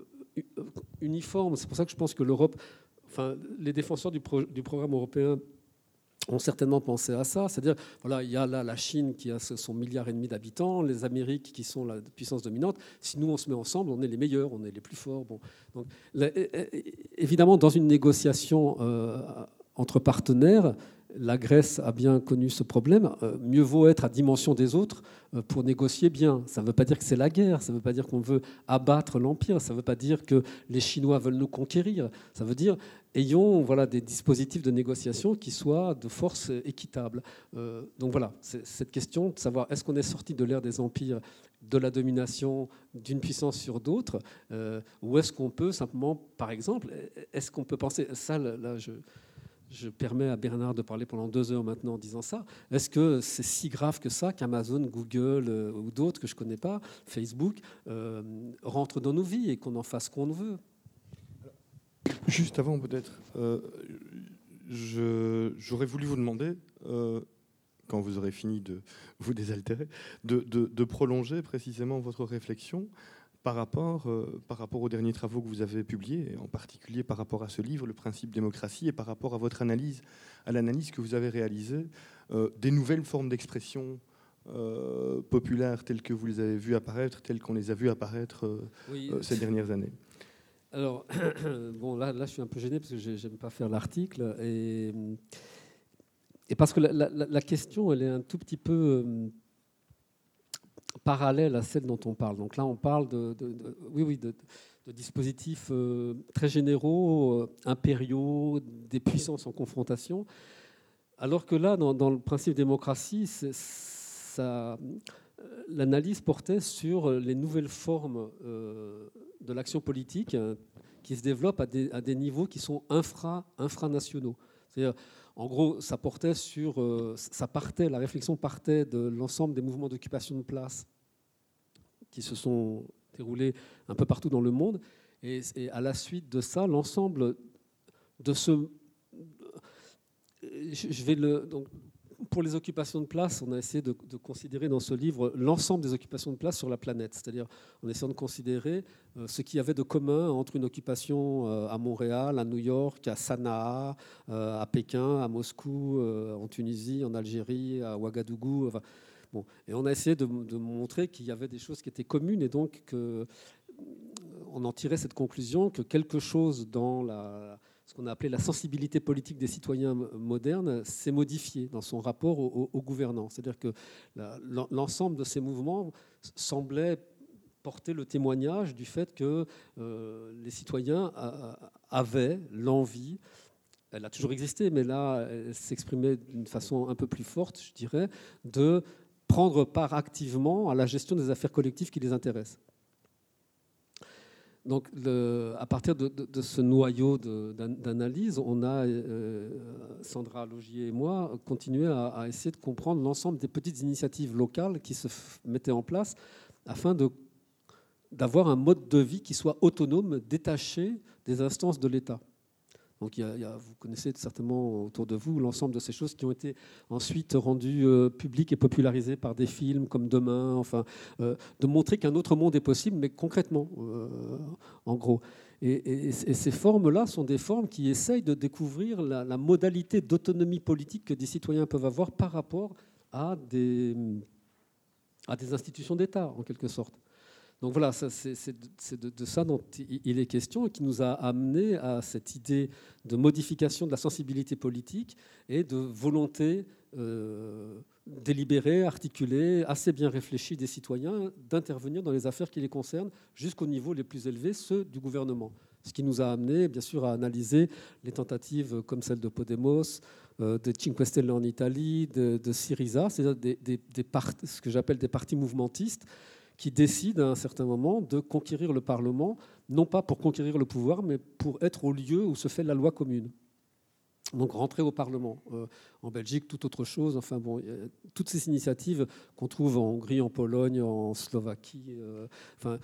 uniforme. C'est pour ça que je pense que l'Europe, enfin, les défenseurs du, du, programme européen ont certainement pensé à ça. C'est-à-dire, voilà, il y a là la Chine qui a son milliard et demi d'habitants, les Amériques qui sont la puissance dominante. Si nous on se met ensemble, on est les meilleurs, on est les plus forts. Bon, donc, évidemment, dans une négociation euh, entre partenaires, la Grèce a bien connu ce problème. Euh, mieux vaut être à dimension des autres euh, pour négocier bien. Ça ne veut pas dire que c'est la guerre, ça ne veut pas dire qu'on veut abattre l'Empire, ça ne veut pas dire que les Chinois veulent nous conquérir. Ça veut dire ayons voilà, des dispositifs de négociation qui soient de force équitable. Euh, donc voilà, cette question de savoir est-ce qu'on est sorti de l'ère des empires, de la domination d'une puissance sur d'autres, ou est-ce qu'on peut simplement, par exemple, est-ce qu'on peut penser, ça là je je permets à Bernard de parler pendant deux heures maintenant en disant ça. Est-ce que c'est si grave que ça qu'Amazon, Google euh, ou d'autres que je ne connais pas, Facebook, euh, rentrent dans nos vies et qu'on en fasse qu'on veut? Juste avant, peut-être, euh, j'aurais voulu vous demander, quand vous aurez fini de vous désaltérer, de prolonger précisément votre réflexion par rapport, euh, par rapport aux derniers travaux que vous avez publiés, en particulier par rapport à ce livre, Le principe démocratie, et par rapport à votre analyse, à l'analyse que vous avez réalisée euh, des nouvelles formes d'expression euh, populaires telles que vous les avez vues apparaître, telles qu'on les a vues apparaître ces dernières années. Alors, bon, là, là, je suis un peu gêné parce que j'aime pas faire l'article et, et parce que la, la, question, elle est un tout petit peu parallèle à celle dont on parle. Donc là, on parle de, oui, oui, de, dispositifs euh, très généraux, euh, impériaux, des puissances en confrontation, alors que là, dans, le principe démocratie, euh, l'analyse portait sur les nouvelles formes de l'action politique qui se développent à des, à des, niveaux qui sont infra, infranationaux. C'est-à-dire en gros, ça portait sur, euh, ça la réflexion partait de l'ensemble des mouvements d'occupation de place qui se sont déroulés un peu partout dans le monde, et, à la suite de ça, l'ensemble de ce, je vais le, donc, pour les occupations de place, on a essayé de, considérer dans ce livre l'ensemble des occupations de place sur la planète, c'est-à-dire en essayant de considérer euh, ce qu'il y avait de commun entre une occupation euh, à Montréal, à New York, à Sanaa, euh, à Pékin, à Moscou, en Tunisie, en Algérie, à Ouagadougou. bon. Et on a essayé de, montrer qu'il y avait des choses qui étaient communes et donc que, on en tirait cette conclusion que quelque chose dans la ce qu'on a appelé la sensibilité politique des citoyens modernes s'est modifiée dans son rapport aux au, gouvernants. C'est-à-dire que l'ensemble de ces mouvements semblait porter le témoignage du fait que euh, les citoyens avaient l'envie, elle a toujours existé, mais là, elle s'exprimait d'une façon un peu plus forte, je dirais, de prendre part activement à la gestion des affaires collectives qui les intéressent. Donc, à partir de, ce noyau d'analyse, on a, euh, Sandra Logier et moi, continué à, essayer de comprendre l'ensemble des petites initiatives locales qui se mettaient en place afin d'avoir un mode de vie qui soit autonome, détaché des instances de l'État. Donc vous connaissez certainement autour de vous l'ensemble de ces choses qui ont été ensuite rendues euh, publiques et popularisées par des films comme Demain, enfin, euh, de montrer qu'un autre monde est possible, mais concrètement, euh, en gros. Et, ces formes-là sont des formes qui essayent de découvrir la, modalité d'autonomie politique que des citoyens peuvent avoir par rapport à des institutions d'État, en quelque sorte. Donc voilà, c'est de, ça dont il est question et qui nous a amené à cette idée de modification de la sensibilité politique et de volonté euh, délibérée, articulée, assez bien réfléchie des citoyens d'intervenir dans les affaires qui les concernent jusqu'au niveau les plus élevés, ceux du gouvernement. Ce qui nous a amené, bien sûr, à analyser les tentatives comme celle de Podemos, euh, de Cinque Stelle en Italie, de, Syriza, c'est-à-dire ce que j'appelle des partis mouvementistes qui décide à un certain moment de conquérir le Parlement, non pas pour conquérir le pouvoir, mais pour être au lieu où se fait la loi commune. Donc rentrer au Parlement. Euh, en Belgique, tout autre chose. Enfin bon, toutes ces initiatives qu'on trouve en Hongrie, en Pologne, en Slovaquie, euh, enfin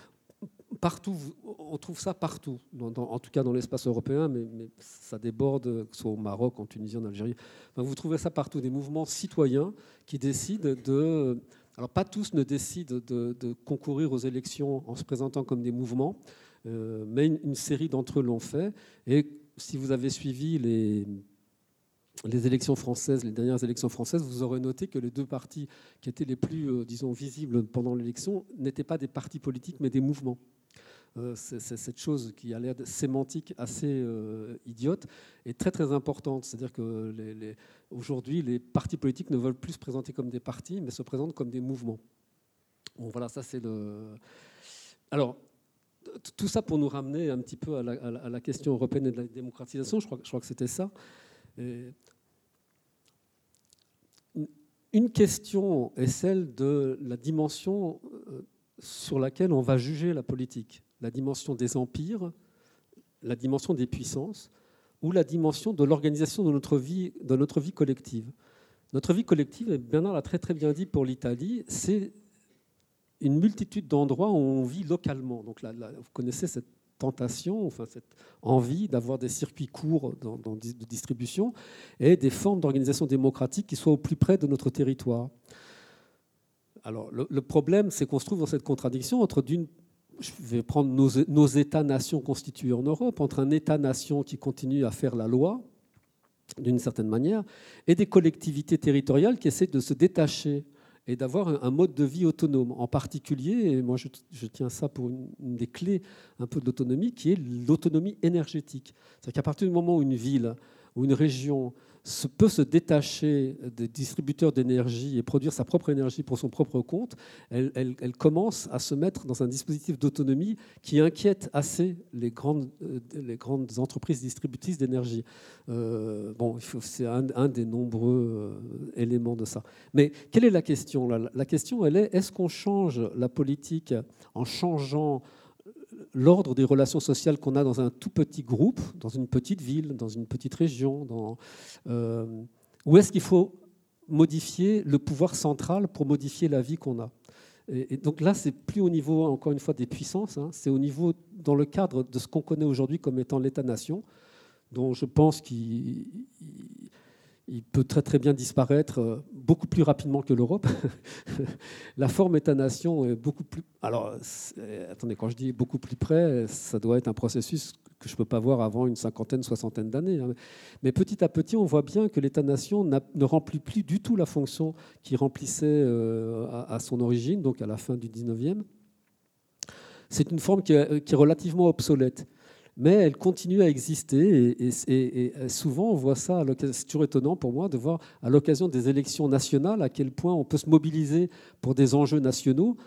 partout, on trouve ça partout, en tout cas dans l'espace européen, mais, ça déborde, que ce soit au Maroc, en Tunisie, en Algérie. vous trouvez ça partout, des mouvements citoyens qui décident de alors pas tous ne décident de, concourir aux élections en se présentant comme des mouvements, euh, mais une, série d'entre eux l'ont fait. Et si vous avez suivi les, élections françaises, les dernières élections françaises, vous aurez noté que les deux partis qui étaient les plus, euh, disons, visibles pendant l'élection n'étaient pas des partis politiques, mais des mouvements. Euh, cette chose qui a l'air sémantique assez euh, idiote et très très importante. C'est-à-dire que aujourd'hui, les partis politiques ne veulent plus se présenter comme des partis, mais se présentent comme des mouvements. Bon, voilà, ça c'est le. Alors, tout ça pour nous ramener un petit peu à la, question européenne et de la démocratisation. Je crois, je crois que c'était ça. une question est celle de la dimension euh, sur laquelle on va juger la politique la dimension des empires, la dimension des puissances, ou la dimension de l'organisation de notre vie, de notre vie collective. Notre vie collective, et Bernard l'a très très bien dit pour l'Italie, c'est une multitude d'endroits où on vit localement. Donc là, vous connaissez cette tentation, enfin cette envie d'avoir des circuits courts de distribution et des formes d'organisation démocratique qui soient au plus près de notre territoire. Alors le, le problème, c'est qu'on se trouve dans cette contradiction entre d'une je vais prendre nos, États-nations constitués en Europe, entre un État-nation qui continue à faire la loi, d'une certaine manière, et des collectivités territoriales qui essaient de se détacher et d'avoir un mode de vie autonome. En particulier, et moi je, tiens ça pour une, une, des clés un peu de l'autonomie, qui est l'autonomie énergétique. C'est-à-dire qu'à partir du moment où une ville ou une région peut se détacher des distributeurs d'énergie et produire sa propre énergie pour son propre compte, elle, commence à se mettre dans un dispositif d'autonomie qui inquiète assez les grandes, euh, entreprises distributrices d'énergie. Euh, bon, c'est un, un, des nombreux euh, éléments de ça. Mais quelle est la question La question, elle est est-ce qu'on change la politique en changeant l'ordre des relations sociales qu'on a dans un tout petit groupe, dans une petite ville, dans une petite région, dans, euh, où est-ce qu'il faut modifier le pouvoir central pour modifier la vie qu'on a. Et, donc là, c'est plus au niveau, encore une fois, des puissances, hein, c'est au niveau, dans le cadre de ce qu'on connaît aujourd'hui comme étant l'État-nation, dont je pense qu'il il peut très très bien disparaître euh, beaucoup plus rapidement que l'Europe. la forme État-nation est beaucoup plus. Alors, attendez, quand je dis beaucoup plus près, ça doit être un processus que je ne peux pas voir avant une cinquantaine, soixantaine d'années. Hein. Mais petit à petit, on voit bien que l'État-nation ne remplit plus du tout la fonction qu'il remplissait euh, à son origine, donc à la fin du 19e. C'est une forme qui est relativement obsolète mais elle continue à exister. Et, souvent, on voit ça, c'est toujours étonnant pour moi de voir à l'occasion des élections nationales à quel point on peut se mobiliser pour des enjeux nationaux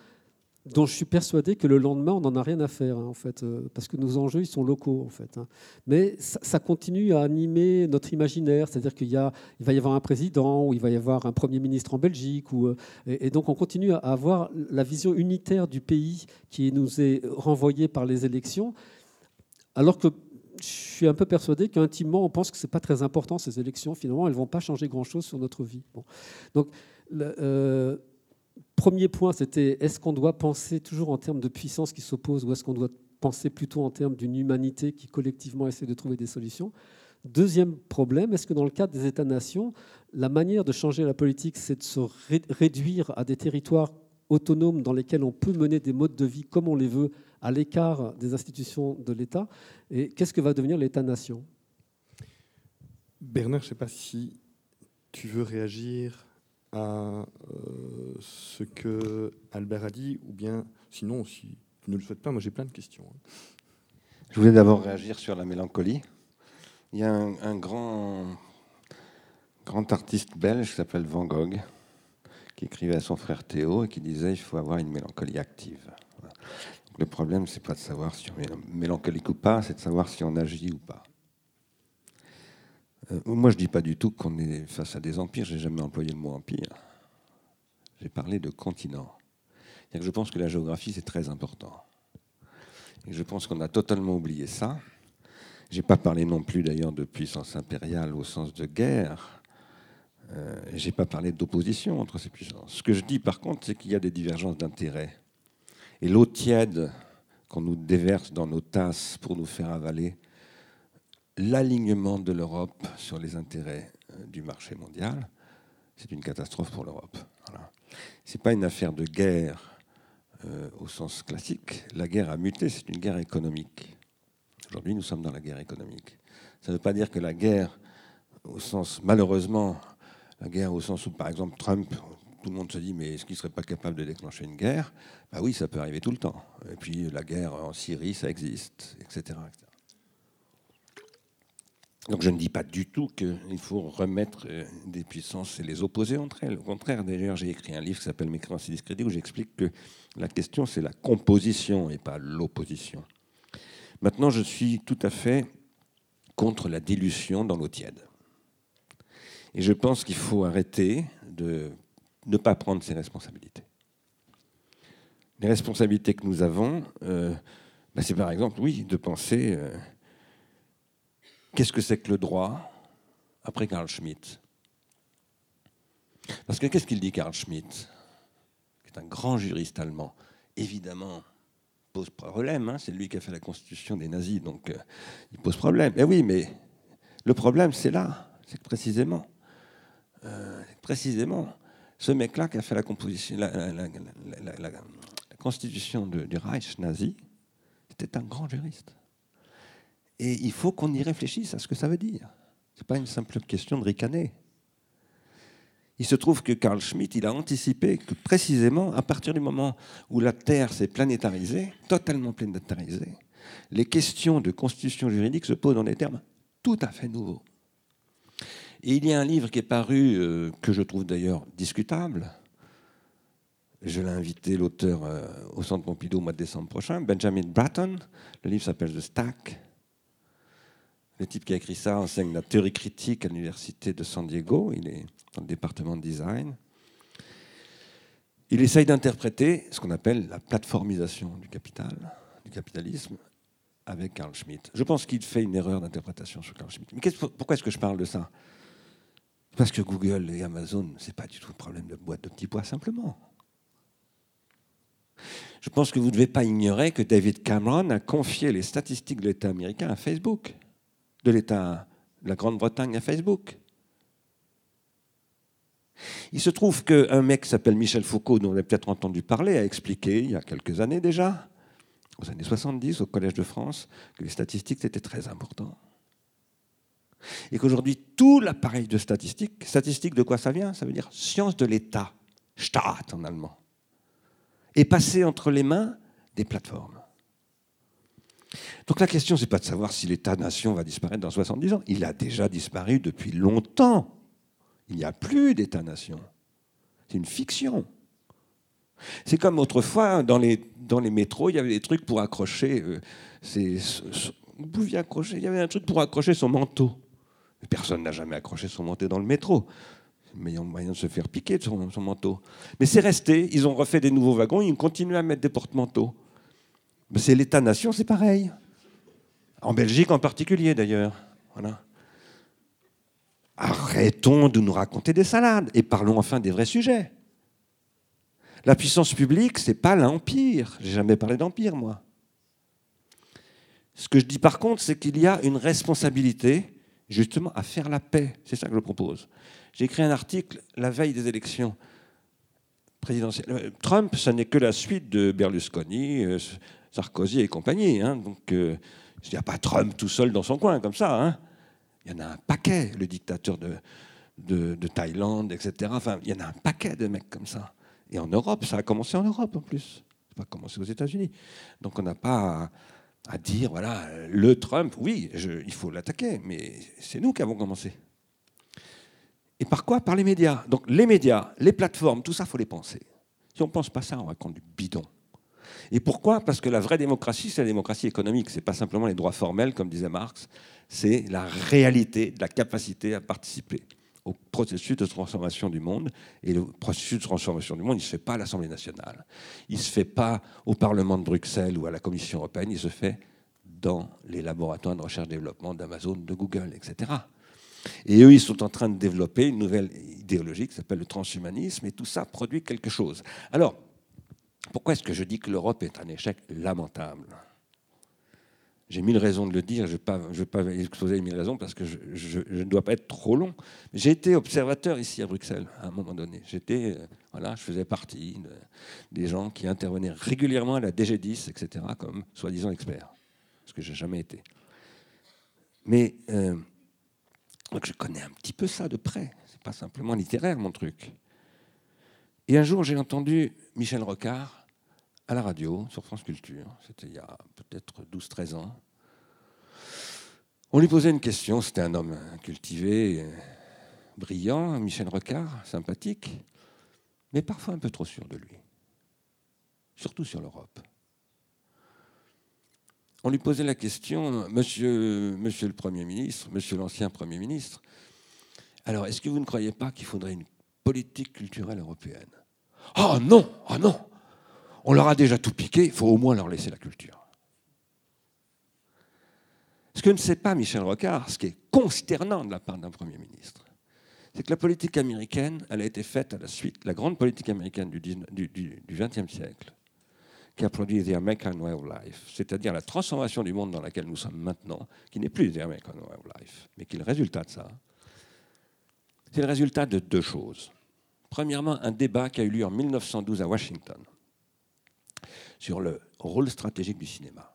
dont je suis persuadé que le lendemain, on n'en a rien à faire, hein, en fait, euh, parce que nos enjeux, ils sont locaux, en fait. Hein. Mais ça, continue à animer notre imaginaire, c'est-à-dire qu'il il va y avoir un président, ou il va y avoir un premier ministre en Belgique, ou, euh, et, donc on continue à avoir la vision unitaire du pays qui nous est renvoyée par les élections, alors que je suis un peu persuadé qu'intimement, on pense que ce n'est pas très important, ces élections. Finalement, elles ne vont pas changer grand-chose sur notre vie. Donc, euh, premier point, c'était est-ce qu'on doit penser toujours en termes de puissance qui s'oppose ou est-ce qu'on doit penser plutôt en termes d'une humanité qui collectivement essaie de trouver des solutions? Deuxième problème, est-ce que dans le cadre des États-nations, la manière de changer la politique, c'est de se réduire à des territoires autonomes dans lesquels on peut mener des modes de vie comme on les veut, à l'écart des institutions de l'État. Et qu'est-ce que va devenir l'État-nation? Bernard, je ne sais pas si tu veux réagir à euh, ce que Albert a dit, ou bien sinon, si tu ne le souhaites pas, moi j'ai plein de questions. Hein. Je voulais d'abord réagir sur la mélancolie. Il y a un, grand, grand artiste belge qui s'appelle Van Gogh, qui écrivait à son frère Théo et qui disait il faut avoir une mélancolie active. Le problème, c'est pas de savoir si on est mélancolique ou pas, c'est de savoir si on agit ou pas. Euh, moi, je dis pas du tout qu'on est face à des empires. J'ai jamais employé le mot empire. J'ai parlé de continent. je pense que la géographie c'est très important. Je pense qu'on a totalement oublié ça. J'ai pas parlé non plus d'ailleurs de puissance impériale au sens de guerre. Euh, J'ai pas parlé d'opposition entre ces puissances. Ce que je dis par contre, c'est qu'il y a des divergences d'intérêts et l'eau tiède qu'on nous déverse dans nos tasses pour nous faire avaler, l'alignement de l'Europe sur les intérêts euh, du marché mondial, c'est une catastrophe pour l'Europe. Voilà. Ce n'est pas une affaire de guerre euh, au sens classique. La guerre a muté, c'est une guerre économique. Aujourd'hui, nous sommes dans la guerre économique. Ça ne veut pas dire que la guerre, au sens, malheureusement, la guerre au sens où, par exemple, Trump tout le monde se dit, mais est-ce qu'il ne serait pas capable de déclencher une guerre? Bah oui, ça peut arriver tout le temps. Et puis la guerre en Syrie, ça existe, etc. Donc je ne dis pas du tout qu'il faut remettre euh, des puissances et les opposer entre elles. Au contraire, d'ailleurs, j'ai écrit un livre qui s'appelle Mes créances discrédits où j'explique que la question, c'est la composition et pas l'opposition. Maintenant, je suis tout à fait contre la dilution dans l'eau tiède. Et je pense qu'il faut arrêter de ne pas prendre ses responsabilités. Les responsabilités que nous avons, euh, bah, c'est par exemple, oui, de penser euh, qu'est-ce que c'est que le droit après Karl Schmitt? Parce que qu'est-ce qu'il dit, Karl Schmitt, qui est un grand juriste allemand Évidemment, pose problème, hein, c'est lui qui a fait la constitution des nazis, donc euh, il pose problème. Eh oui, mais le problème, c'est là, c'est que précisément, précisément, ce mec-là qui a fait la, composition, la, constitution du Reich nazi, c'était un grand juriste. Et il faut qu'on y réfléchisse à ce que ça veut dire. Ce n'est pas une simple question de ricaner. Il se trouve que Carl Schmitt, il a anticipé que précisément, à partir du moment où la Terre s'est planétarisée, totalement planétarisée, les questions de constitution juridique se posent dans des termes tout à fait nouveaux. Et il y a un livre qui est paru, euh, que je trouve d'ailleurs discutable. Je l'ai invité, l'auteur, euh, au Centre Pompidou au mois de décembre prochain, Benjamin Bratton. Le livre s'appelle The Stack. Le type qui a écrit ça enseigne la théorie critique à l'université de San Diego. Il est dans le département de design. Il essaye d'interpréter ce qu'on appelle la plateformisation du capital, du capitalisme avec Carl Schmitt. Je pense qu'il fait une erreur d'interprétation sur Carl Schmitt. Pourquoi est-ce que je parle de ça? Parce que Google et Amazon, ce n'est pas du tout le problème de boîte de petits pois, simplement. Je pense que vous ne devez pas ignorer que David Cameron a confié les statistiques de l'État américain à Facebook, de l'État de la Grande-Bretagne à Facebook. Il se trouve qu'un mec qui s'appelle Michel Foucault, dont vous avez peut-être entendu parler, a expliqué il y a quelques années déjà, aux années 70, au Collège de France, que les statistiques étaient très important. Et qu'aujourd'hui, tout l'appareil de statistiques, statistique de quoi ça vient? Ça veut dire science de l'État, Staat en allemand, est passé entre les mains des plateformes. Donc la question, ce n'est pas de savoir si l'État-nation va disparaître dans 70 ans. Il a déjà disparu depuis longtemps. Il n'y a plus d'État-nation. C'est une fiction. C'est comme autrefois, dans les, dans métros, il y avait des trucs pour accrocher. Euh, vous pouviez accrocher, il y avait un truc pour accrocher son manteau. Personne n'a jamais accroché son manteau dans le métro. Meilleur moyen de se faire piquer de son, manteau. Mais c'est resté. Ils ont refait des nouveaux wagons, ils continuent à mettre des porte-manteaux. C'est l'État-nation, c'est pareil. En Belgique en particulier, d'ailleurs. Arrêtons de nous raconter des salades et parlons enfin des vrais sujets. La puissance publique, c'est pas l'empire. J'ai jamais parlé d'empire, moi. Ce que je dis par contre, c'est qu'il y a une responsabilité, justement, à faire la paix. C'est ça que je propose. J'ai écrit un article la veille des élections présidentielles. Euh, Trump, ce n'est que la suite de Berlusconi, euh, Sarkozy et compagnie. Hein. Donc, euh, il n'y a pas Trump tout seul dans son coin, comme ça. Hein. Il y en a un paquet, le dictateur de, de, Thaïlande, etc. Enfin, il y en a un paquet de mecs comme ça. Et en Europe, ça a commencé en Europe en plus. Ça n'a pas commencé aux États-Unis. Donc on n'a pas dire, voilà, le Trump, oui, il faut l'attaquer, mais c'est nous qui avons commencé. Et par quoi? Par les médias. Donc les médias, les plateformes, tout ça, il faut les penser. Si on ne pense pas ça, on raconte du bidon. Et pourquoi? Parce que la vraie démocratie, c'est la démocratie économique. Ce n'est pas simplement les droits formels, comme disait Marx, c'est la réalité de la capacité à participer au processus de transformation du monde. Et le processus de transformation du monde, il ne se fait pas à l'Assemblée nationale. Il ne se fait pas au Parlement de Bruxelles ou à la Commission européenne. Il se fait dans les laboratoires de recherche-développement d'Amazon, de Google, etc. Et eux, ils sont en train de développer une nouvelle idéologie qui s'appelle le transhumanisme, et tout ça produit quelque chose. Alors, pourquoi est-ce que je dis que l'Europe est un échec lamentable? J'ai mille raisons de le dire, je ne vais, pas exposer mille raisons parce que je, ne dois pas être trop long. J'ai été observateur ici à Bruxelles à un moment donné. J'étais, euh, voilà, je faisais partie des gens qui intervenaient régulièrement à la DG10, etc., comme soi-disant experts, ce que j'ai jamais été. Mais euh, je connais un petit peu ça de près. C'est pas simplement littéraire mon truc. Et un jour, j'ai entendu Michel Rocard à la radio sur France Culture. C'était il y a peut-être 12-13 ans. On lui posait une question. C'était un homme cultivé, brillant, Michel Rocard, sympathique, mais parfois un peu trop sûr de lui. Surtout sur l'Europe. On lui posait la question, monsieur, monsieur le Premier ministre, monsieur l'ancien Premier ministre, alors est-ce que vous ne croyez pas qu'il faudrait une politique culturelle européenne? Oh non, oh non, on leur a déjà tout piqué, il faut au moins leur laisser la culture. Ce que ne sait pas Michel Rocard, ce qui est consternant de la part d'un Premier ministre, c'est que la politique américaine, elle a été faite à la suite, la grande politique américaine du XXe siècle, qui a produit The American Way of Life, c'est-à-dire la transformation du monde dans lequel nous sommes maintenant, qui n'est plus The American Way of Life, mais qui est le résultat de ça. C'est le résultat de deux choses. Premièrement, un débat qui a eu lieu en 1912 à Washington sur le rôle stratégique du cinéma.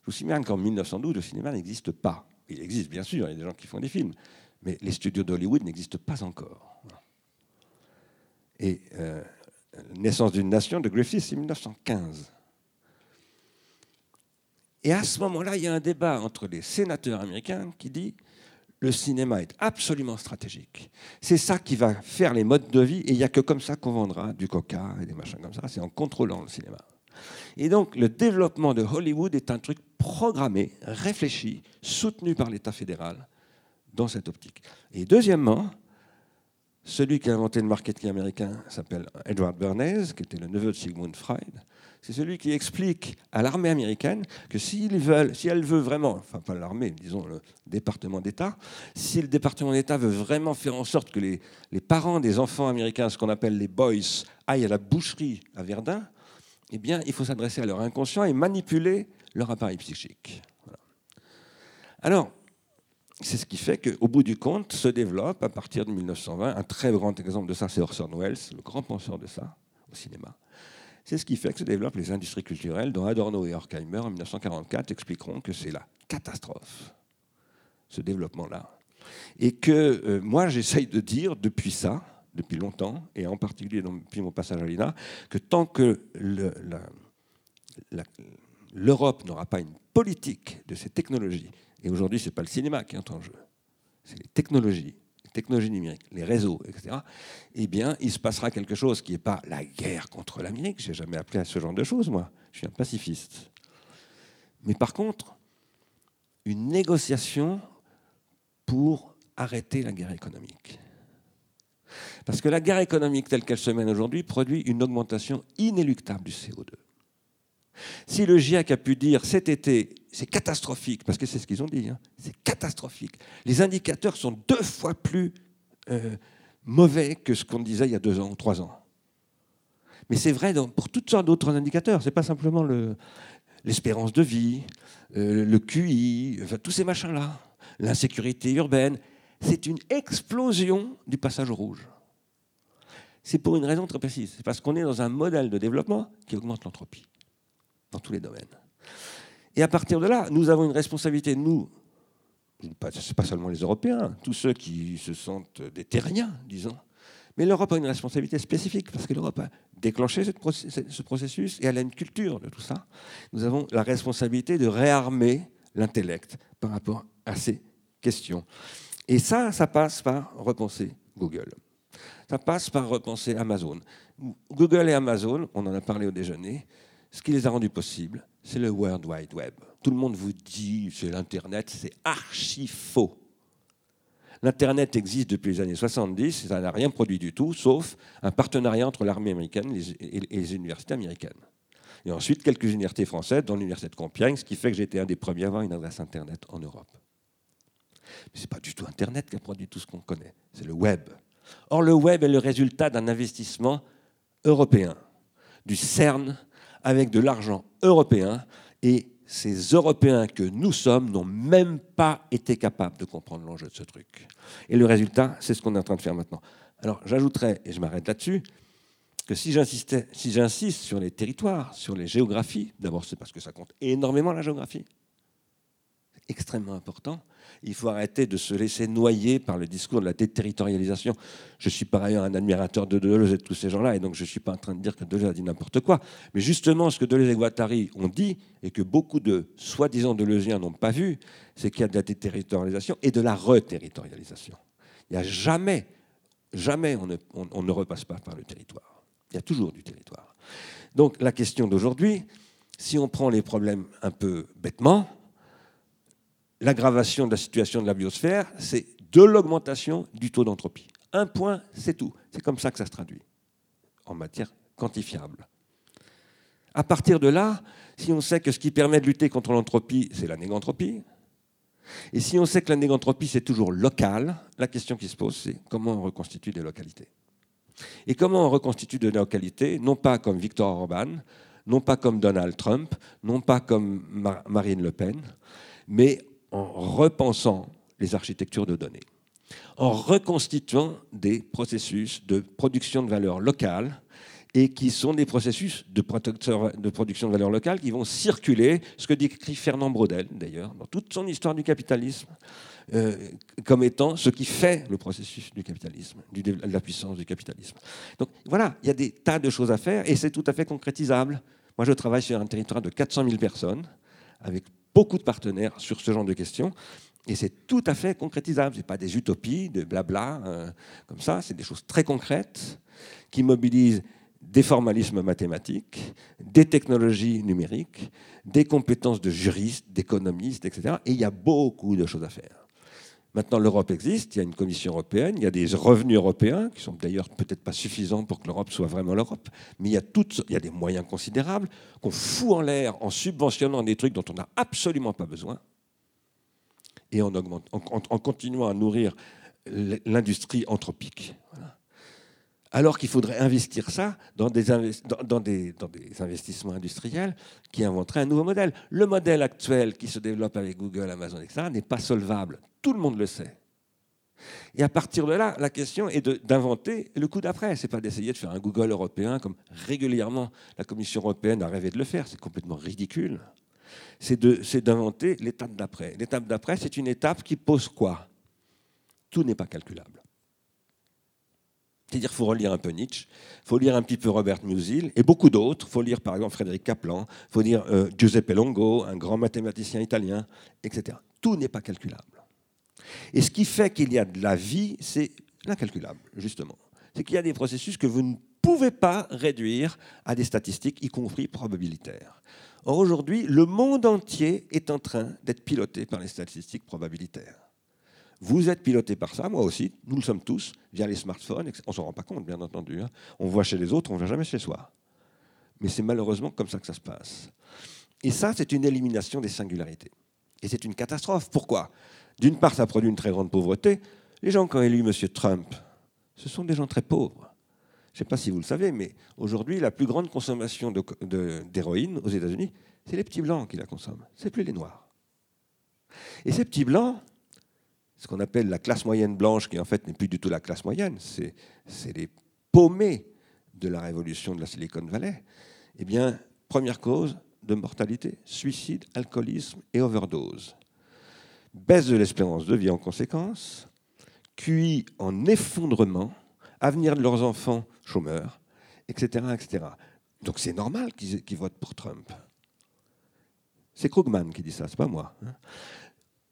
Je vous signale qu'en 1912, le cinéma n'existe pas. Il existe, bien sûr, il y a des gens qui font des films, mais les studios d'Hollywood n'existent pas encore. Et euh, Naissance d'une nation de Griffith, c'est 1915. Et à ce moment-là, il y a un débat entre les sénateurs américains qui dit le cinéma est absolument stratégique. C'est ça qui va faire les modes de vie, et il n'y a que comme ça qu'on vendra du coca et des machins comme ça, c'est en contrôlant le cinéma. Et donc le développement de Hollywood est un truc programmé, réfléchi, soutenu par l'État fédéral dans cette optique. Et deuxièmement, celui qui a inventé le marketing américain s'appelle Edward Bernays, qui était le neveu de Sigmund Freud. C'est celui qui explique à l'armée américaine que si elle veut vraiment, enfin pas l'armée, disons le département d'État, si le département d'État veut vraiment faire en sorte que les, les parents des enfants américains, ce qu'on appelle les boys, aillent à la boucherie à Verdun, eh bien, il faut s'adresser à leur inconscient et manipuler leur appareil psychique. Alors, c'est ce qui fait qu'au bout du compte se développe à partir de 1920, un très grand exemple de ça, c'est Orson Welles, le grand penseur de ça au cinéma. C'est ce qui fait que se développent les industries culturelles dont Adorno et Horkheimer en 1944 expliqueront que c'est la catastrophe, ce développement-là. Et que euh, moi j'essaye de dire depuis ça, depuis longtemps, et en particulier depuis mon passage à l'INA, que tant que l'Europe n'aura pas une politique de ces technologies et aujourd'hui, ce n'est pas le cinéma qui est en jeu, c'est les technologies, les technologies numériques, les réseaux, etc. Eh bien, il se passera quelque chose qui n'est pas la guerre contre l'Amérique. Je n'ai jamais appelé à ce genre de choses, moi. Je suis un pacifiste. Mais par contre, une négociation pour arrêter la guerre économique. Parce que la guerre économique telle qu'elle se mène aujourd'hui produit une augmentation inéluctable du CO2. Si le GIEC a pu dire cet été, c'est catastrophique, parce que c'est ce qu'ils ont dit, hein, c'est catastrophique, les indicateurs sont deux fois plus euh, mauvais que ce qu'on disait il y a deux ans ou trois ans. Mais c'est vrai pour toutes sortes d'autres indicateurs, ce n'est pas simplement l'espérance de vie, euh, le QI, tous ces machins-là, l'insécurité urbaine, c'est une explosion du passage au rouge. C'est pour une raison très précise, c'est parce qu'on est dans un modèle de développement qui augmente l'entropie dans tous les domaines. Et à partir de là, nous avons une responsabilité, nous, ce n'est pas seulement les Européens, tous ceux qui se sentent des terriens, disons, mais l'Europe a une responsabilité spécifique parce que l'Europe a déclenché ce processus et elle a une culture de tout ça. Nous avons la responsabilité de réarmer l'intellect par rapport à ces questions. Et ça, ça passe par repenser Google. Ça passe par repenser Amazon. Google et Amazon, on en a parlé au déjeuner, ce qui les a rendus possibles, c'est le World Wide Web. Tout le monde vous dit c'est l'Internet, c'est archi faux. L'Internet existe depuis les années 70, ça n'a rien produit du tout, sauf un partenariat entre l'armée américaine et les universités américaines. Et ensuite, quelques universités françaises, dont l'université de Compiègne, ce qui fait que j'ai été un des premiers à avoir une adresse Internet en Europe. Mais ce n'est pas du tout Internet qui a produit tout ce qu'on connaît, c'est le web. Or, le web est le résultat d'un investissement européen, du CERN, avec de l'argent européen et ces Européens que nous sommes n'ont même pas été capables de comprendre l'enjeu de ce truc. Et le résultat, c'est ce qu'on est en train de faire maintenant. Alors j'ajouterais, et je m'arrête là-dessus, que si j'insiste sur les territoires, sur les géographies, d'abord c'est parce que ça compte énormément la géographie, extrêmement important, il faut arrêter de se laisser noyer par le discours de la déterritorialisation. Je suis par ailleurs un admirateur de Deleuze et de tous ces gens-là, et donc je ne suis pas en train de dire que Deleuze a dit n'importe quoi. Mais justement, ce que Deleuze et Guattari ont dit, et que beaucoup de soi-disant Deleuziens n'ont pas vu, c'est qu'il y a de la déterritorialisation et de la reterritorialisation. Il n'y a jamais, jamais on ne, on ne repasse pas par le territoire. Il y a toujours du territoire. Donc la question d'aujourd'hui, si on prend les problèmes un peu bêtement, l'aggravation de la situation de la biosphère, c'est de l'augmentation du taux d'entropie. Un point, c'est tout. C'est comme ça que ça se traduit, en matière quantifiable. À partir de là, si on sait que ce qui permet de lutter contre l'entropie, c'est la négantropie, et si on sait que la négantropie, c'est toujours local, la question qui se pose, c'est comment on reconstitue des localités. Et comment on reconstitue des localités, non pas comme Victor Orban, non pas comme Donald Trump, non pas comme Marine Le Pen, mais en repensant les architectures de données, en reconstituant des processus de production de valeur locale et qui sont des processus de, production de valeur locale qui vont circuler, ce que décrit Fernand Braudel d'ailleurs, dans toute son histoire du capitalisme, euh, comme étant ce qui fait le processus du capitalisme, de la puissance du capitalisme. Donc voilà, il y a des tas de choses à faire et c'est tout à fait concrétisable. Moi, je travaille sur un territoire de 400 000 personnes, avec beaucoup de partenaires sur ce genre de questions. Et c'est tout à fait concrétisable. Ce pas des utopies, de blabla, euh, comme ça. C'est des choses très concrètes qui mobilisent des formalismes mathématiques, des technologies numériques, des compétences de juristes, d'économistes, etc. Et il y a beaucoup de choses à faire. Maintenant, l'Europe existe, il y a une Commission européenne, il y a des revenus européens, qui sont d'ailleurs peut-être pas suffisants pour que l'Europe soit vraiment l'Europe, mais il y, a toutes, il y a des moyens considérables qu'on fout en l'air en subventionnant des trucs dont on n'a absolument pas besoin, et en, en continuant à nourrir l'industrie anthropique. Alors qu'il faudrait investir ça dans des, investissements industriels qui inventeraient un nouveau modèle. Le modèle actuel qui se développe avec Google, Amazon, etc., n'est pas solvable. Tout le monde le sait. Et à partir de là, la question est d'inventer le coup d'après. Ce n'est pas d'essayer de faire un Google européen comme régulièrement la Commission européenne a rêvé de le faire. C'est complètement ridicule. C'est d'inventer l'étape d'après. L'étape d'après, c'est une étape qui pose quoi? Tout n'est pas calculable. C'est-à-dire qu'il faut relire un peu Nietzsche, il faut lire un petit peu Robert Musil et beaucoup d'autres. Il faut lire par exemple Frédéric Kaplan, il faut lire euh, Giuseppe Longo, un grand mathématicien italien, etc. Tout n'est pas calculable. Et ce qui fait qu'il y a de la vie, c'est l'incalculable, justement. C'est qu'il y a des processus que vous ne pouvez pas réduire à des statistiques, y compris probabilitaires. Or, aujourd'hui, le monde entier est en train d'être piloté par les statistiques probabilitaires. Vous êtes piloté par ça, moi aussi, nous le sommes tous, via les smartphones. On ne s'en rend pas compte, bien entendu. Hein. On voit chez les autres, on ne voit jamais chez soi. Mais c'est malheureusement comme ça que ça se passe. Et ça, c'est une élimination des singularités. Et c'est une catastrophe. Pourquoi? D'une part, ça produit une très grande pauvreté. Les gens qui ont élu M. Trump, ce sont des gens très pauvres. Je ne sais pas si vous le savez, mais aujourd'hui, la plus grande consommation d'héroïne aux États-Unis, c'est les petits blancs qui la consomment. C'est plus les noirs. Et ces petits blancs, ce qu'on appelle la classe moyenne blanche, qui en fait n'est plus du tout la classe moyenne, c'est les paumés de la révolution de la Silicon Valley, eh bien, première cause de mortalité, suicide, alcoolisme et overdose. Baisse de l'espérance de vie en conséquence, QI en effondrement, avenir de leurs enfants chômeurs, etc. etc. Donc c'est normal qu'ils votent pour Trump. C'est Krugman qui dit ça, c'est pas moi.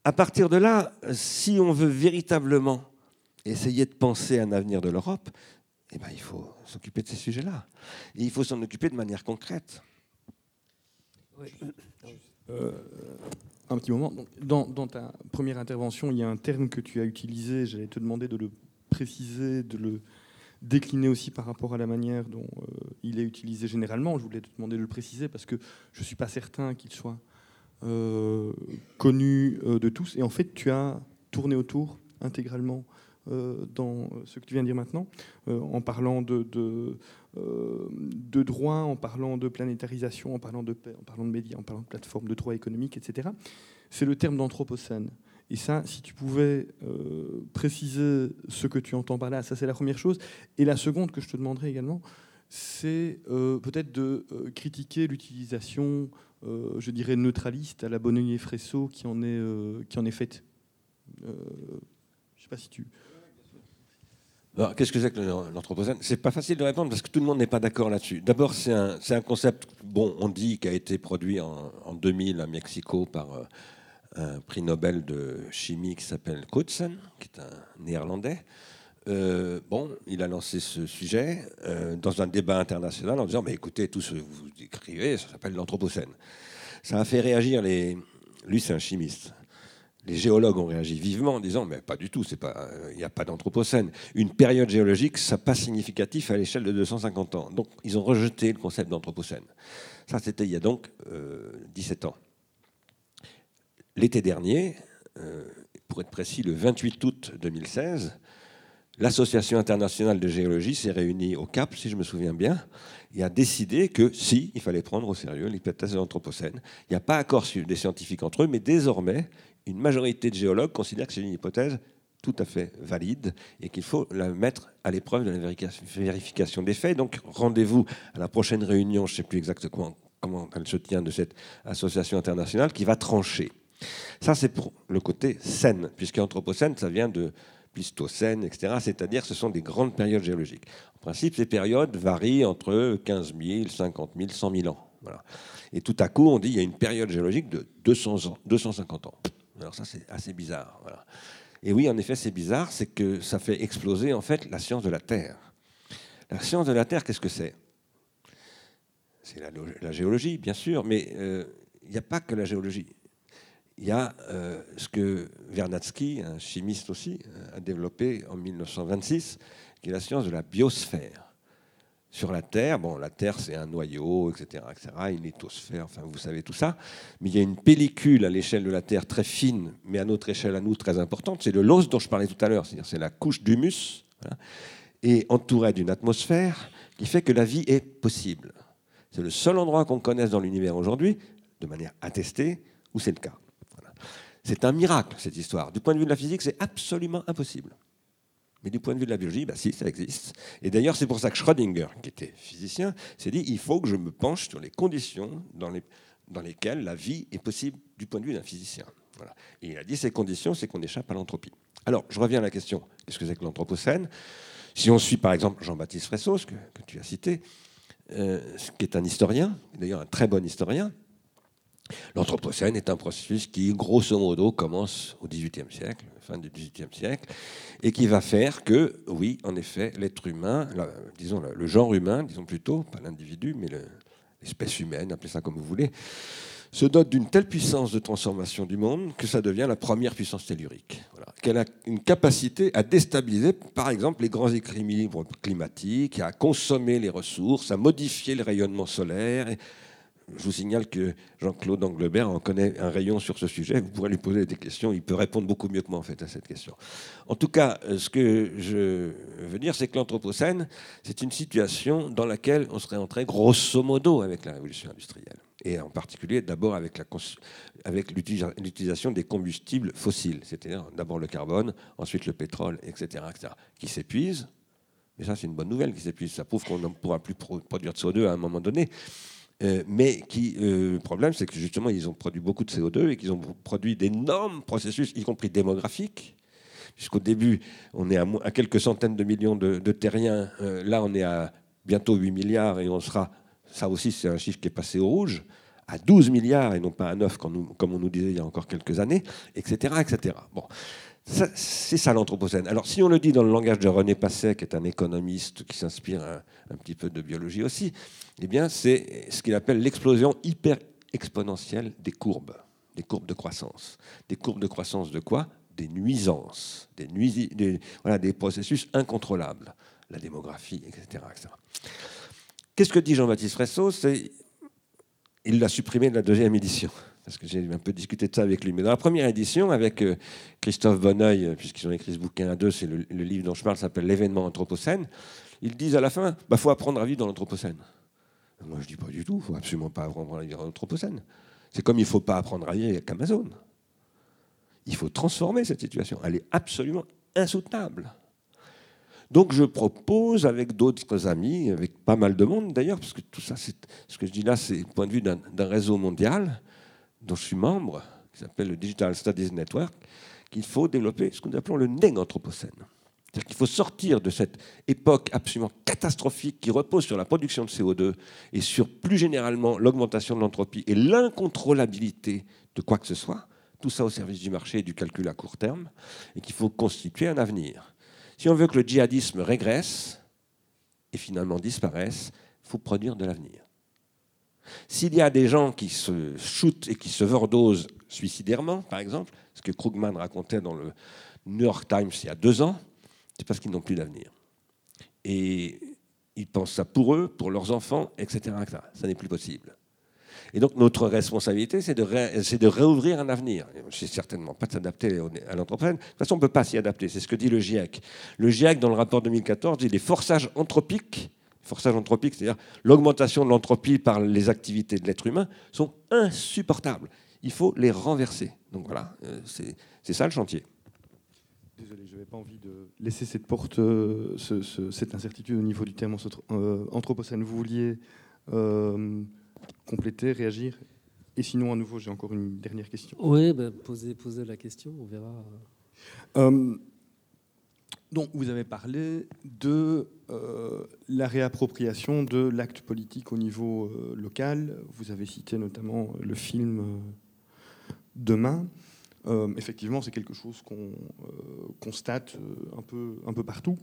À partir de là, si on veut véritablement essayer de penser à un avenir de l'Europe, eh ben, il faut s'occuper de ces sujets-là. Et il faut s'en occuper de manière concrète. Euh, un petit moment. Dans, ta première intervention, il y a un terme que tu as utilisé. J'allais te demander de le préciser, de le décliner aussi par rapport à la manière dont euh, il est utilisé généralement. Je voulais te demander de le préciser parce que je ne suis pas certain qu'il soit euh, connu euh, de tous. Et en fait, tu as tourné autour intégralement euh, dans ce que tu viens de dire maintenant, en parlant de, de, de, droit, en parlant de planétarisation, en parlant de paix, en parlant de médias, en parlant de plateforme de droit économique, etc. C'est le terme d'anthropocène. Et ça, si tu pouvais préciser ce que tu entends par là, ça c'est la première chose. Et la seconde que je te demanderais également, c'est peut-être de critiquer l'utilisation euh, je dirais, neutraliste à la Bonnier Fresso qui en est, euh, qui en est faite. Euh, je ne sais pas si tu... Qu'est-ce que c'est que l'anthropocène? C'est pas facile de répondre parce que tout le monde n'est pas d'accord là-dessus. D'abord, c'est un, un, concept, bon, on dit, qui a été produit en, en 2000 à Mexico par un prix Nobel de chimie qui s'appelle Crutzen, qui est un néerlandais. Euh, bon, il a lancé ce sujet euh, dans un débat international en disant Mais écoutez, tout ce que vous écrivez, ça s'appelle l'Anthropocène. Ça a fait réagir les. Lui, c'est un chimiste. Les géologues ont réagi vivement en disant Mais pas du tout, il n'y a pas d'Anthropocène. Une période géologique, ça pas significatif à l'échelle de 250 ans. Donc, ils ont rejeté le concept d'Anthropocène. Ça, c'était il y a donc 17 euh, ans. L'été dernier, pour être précis, le 28 août 2016, l'Association internationale de géologie s'est réunie au Cap, si je me souviens bien, et a décidé que si, il fallait prendre au sérieux l'hypothèse de l'Anthropocène. Il n'y a pas accord des scientifiques entre eux, mais désormais, une majorité de géologues considère que c'est une hypothèse tout à fait valide et qu'il faut la mettre à l'épreuve de la vérification des faits. Donc rendez-vous à la prochaine réunion, je ne sais plus exactement comment elle se tient de cette association internationale, qui va trancher. Ça, c'est pour le côté scène, puisque Anthropocène, ça vient de Pléistocène, etc. C'est-à-dire ce sont des grandes périodes géologiques. En principe, ces périodes varient entre 15 000, 50 000, 100 000 ans. Et tout à coup, on dit qu'il y a une période géologique de 200 ans, 250 ans. Alors ça, c'est assez bizarre. Et oui, en effet, c'est bizarre, c'est que ça fait exploser en fait la science de la Terre. La science de la Terre, qu'est-ce que c'est? C'est la, géologie, bien sûr, mais euh, il n'y a pas que la géologie. Il y a euh, ce que Vernadsky, un chimiste aussi, a développé en 1926, qui est la science de la biosphère. Sur la Terre, bon, la Terre c'est un noyau, etc., etc., une lithosphère, enfin vous savez tout ça, mais il y a une pellicule à l'échelle de la Terre très fine, mais à notre échelle à nous très importante, c'est le l'os dont je parlais tout à l'heure, c'est-à-dire c'est la couche d'humus, et entourée d'une atmosphère qui fait que la vie est possible. C'est le seul endroit qu'on connaisse dans l'univers aujourd'hui, de manière attestée, où c'est le cas. C'est un miracle, cette histoire. Du point de vue de la physique, c'est absolument impossible. Mais du point de vue de la biologie, bah si, ça existe. Et d'ailleurs, c'est pour ça que Schrödinger, qui était physicien, s'est dit il faut que je me penche sur les conditions dans, les, dans lesquelles la vie est possible du point de vue d'un physicien. Voilà. Et il a dit ces conditions, c'est qu'on échappe à l'entropie. Alors, je reviens à la question qu'est-ce que c'est que l'anthropocène? Si on suit par exemple Jean-Baptiste Fressos, que, que, tu as cité, euh, qui est un historien, d'ailleurs un très bon historien, L'Anthropocène est un processus qui, grosso modo, commence au XVIIIe siècle, fin du XVIIIe siècle, et qui va faire que, oui, en effet, l'être humain, disons le genre humain, disons plutôt, pas l'individu, mais l'espèce humaine, appelez ça comme vous voulez, se dote d'une telle puissance de transformation du monde que ça devient la première puissance tellurique. Qu'elle a une capacité à déstabiliser, par exemple, les grands équilibres climatiques, à consommer les ressources, à modifier le rayonnement solaire. Je vous signale que Jean-Claude Anglebert en connaît un rayon sur ce sujet. Vous pourrez lui poser des questions. Il peut répondre beaucoup mieux que moi en fait à cette question. En tout cas, euh, ce que je veux dire, c'est que l'Anthropocène, c'est une situation dans laquelle on serait entré grosso modo avec la révolution industrielle. Et en particulier d'abord avec, avec l'utilisation des combustibles fossiles, c'est-à-dire d'abord le carbone, ensuite le pétrole, etc., etc. qui s'épuisent. Mais ça, c'est une bonne nouvelle qui s'épuise. Ça prouve qu'on ne pourra plus produire de CO2 à un moment donné. Euh, mais qui, euh, le problème, c'est que justement, ils ont produit beaucoup de CO2 et qu'ils ont produit d'énormes processus, y compris démographiques. Puisqu'au début, on est à, quelques centaines de millions de, terriens. Euh, là, on est à bientôt 8 milliards et on sera, ça aussi, c'est un chiffre qui est passé au rouge, à 12 milliards et non pas à 9, comme, comme on nous disait il y a encore quelques années, etc. etc. Bon. C'est ça l'Anthropocène. Alors si on le dit dans le langage de René Passet, qui est un économiste qui s'inspire un, petit peu de biologie aussi, eh bien c'est ce qu'il appelle l'explosion hyper exponentielle des courbes, des courbes de croissance. Des courbes de croissance de quoi? Des nuisances, des, processus incontrôlables, la démographie, etc. Qu'est-ce que dit Jean-Baptiste Fresso Il l'a supprimé de la deuxième édition parce que j'ai un peu discuté de ça avec lui. Mais dans la première édition, avec euh, Christophe Bonneuil, euh, puisqu'ils ont écrit ce bouquin à deux, c'est le, livre dont je parle, s'appelle L'événement anthropocène, ils disent à la fin, il bah, faut apprendre à vivre dans l'anthropocène. Moi, je dis pas du tout, il faut absolument pas apprendre à vivre dans l'anthropocène. C'est comme il ne faut pas apprendre à vivre avec Amazon. Il faut transformer cette situation. Elle est absolument insoutenable. Donc je propose avec d'autres amis, avec pas mal de monde d'ailleurs, parce que tout ça, ce que je dis là, c'est le point de vue d'un réseau mondial, dont je suis membre, qui s'appelle le Digital Studies Network, qu'il faut développer ce que nous appelons le néanthropocène. C'est-à-dire qu'il faut sortir de cette époque absolument catastrophique qui repose sur la production de CO2 et sur plus généralement l'augmentation de l'entropie et l'incontrôlabilité de quoi que ce soit, tout ça au service du marché et du calcul à court terme, et qu'il faut constituer un avenir. Si on veut que le djihadisme régresse et finalement disparaisse, il faut produire de l'avenir. S'il y a des gens qui se shootent et qui se overdosent suicidairement, par exemple, ce que Krugman racontait dans le New York Times il y a deux ans, c'est parce qu'ils n'ont plus d'avenir. Et ils pensent ça pour eux, pour leurs enfants, etc. Ça n'est plus possible. Et donc notre responsabilité, c'est de, de, réouvrir un avenir. C'est certainement pas de s'adapter à l'anthropocène. De toute façon, on ne peut pas s'y adapter. C'est ce que dit le GIEC. Le GIEC, dans le rapport 2014, dit les forçages anthropiques forçage anthropique, c'est-à-dire l'augmentation de l'entropie par les activités de l'être humain, sont insupportables. Il faut les renverser. Donc voilà, euh, c'est ça le chantier. Désolé, je n'avais pas envie de laisser cette porte, euh, cette incertitude au niveau du terme euh, anthropocène. Vous vouliez compléter, réagir? Et sinon, à nouveau, j'ai encore une dernière question. Oui, ben, posez, posez, la question, on verra. Donc, vous avez parlé de euh, la réappropriation de l'acte politique au niveau euh, local. Vous avez cité notamment le film euh, Demain. effectivement, c'est quelque chose qu'on constate un peu, un peu partout.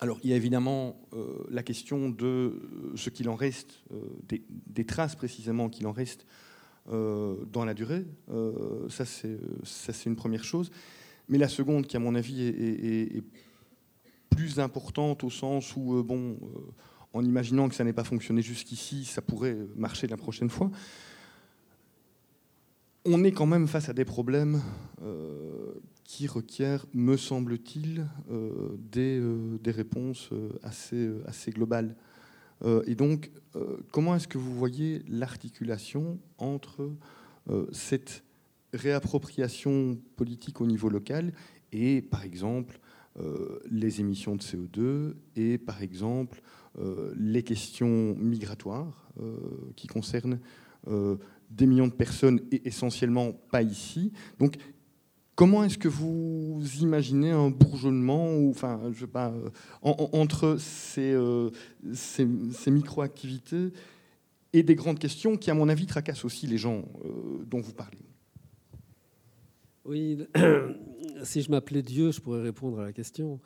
Alors, il y a évidemment la question de ce qu'il en reste, des, des, traces précisément qu'il en reste dans la durée. ça, c'est une première chose. Mais la seconde, qui à mon avis est, plus importante au sens où, bon, en imaginant que ça n'ait pas fonctionné jusqu'ici, ça pourrait marcher la prochaine fois. On est quand même face à des problèmes qui requiert, me semble-t-il, euh, des, euh, des, réponses euh, assez, assez globales. et donc, comment est-ce que vous voyez l'articulation entre cette réappropriation politique au niveau local et, par exemple, les émissions de CO2 et, par exemple, les questions migratoires qui concernent des millions de personnes et essentiellement pas ici. Donc, Comment est-ce que vous imaginez un bourgeonnement ou, enfin, je sais pas, euh, entre ces, euh, ces, micro-activités et des grandes questions qui, à mon avis, tracassent aussi les gens euh, dont vous parlez? Oui, si je m'appelais Dieu, je pourrais répondre à la question.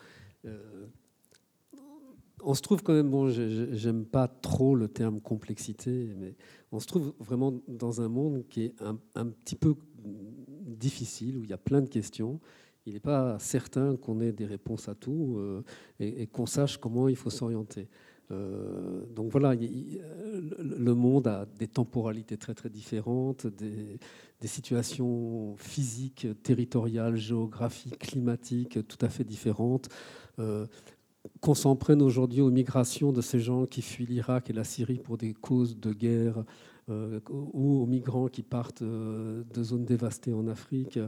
on se trouve quand même, bon, j'aime pas trop le terme complexité, mais on se trouve vraiment dans un monde qui est un, un petit peu difficile, où il y a plein de questions. Il n'est pas certain qu'on ait des réponses à tout euh, et, qu'on sache comment il faut s'orienter. Euh, donc voilà, le monde a des temporalités très très différentes, des, situations physiques, territoriales, géographiques, climatiques tout à fait différentes. Euh, qu'on s'en prenne aujourd'hui aux migrations de ces gens qui fuient l'Irak et la Syrie pour des causes de guerre euh, ou aux migrants qui partent de zones dévastées en Afrique.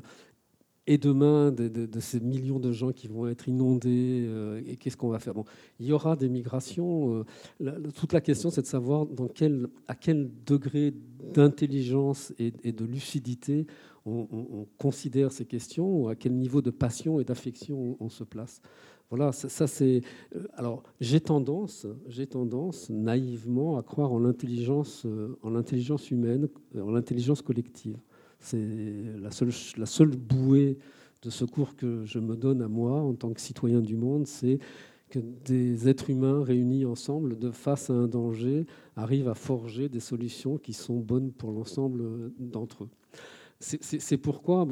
Et demain, de, ces millions de gens qui vont être inondés, euh, et qu'est-ce qu'on va faire? Bon, Il y aura des migrations. toute la question, c'est de savoir à quel degré d'intelligence et, de lucidité on, considère ces questions, ou à quel niveau de passion et d'affection on, se place. Voilà, ça, c'est. Euh, alors, j'ai tendance, j'ai tendance naïvement à croire en l'intelligence, euh, en l'intelligence humaine, euh, en l'intelligence collective. C'est la seule, bouée de secours que je me donne à moi en tant que citoyen du monde, c'est que des êtres humains réunis ensemble, de face à un danger, arrivent à forger des solutions qui sont bonnes pour l'ensemble d'entre eux. C'est pourquoi,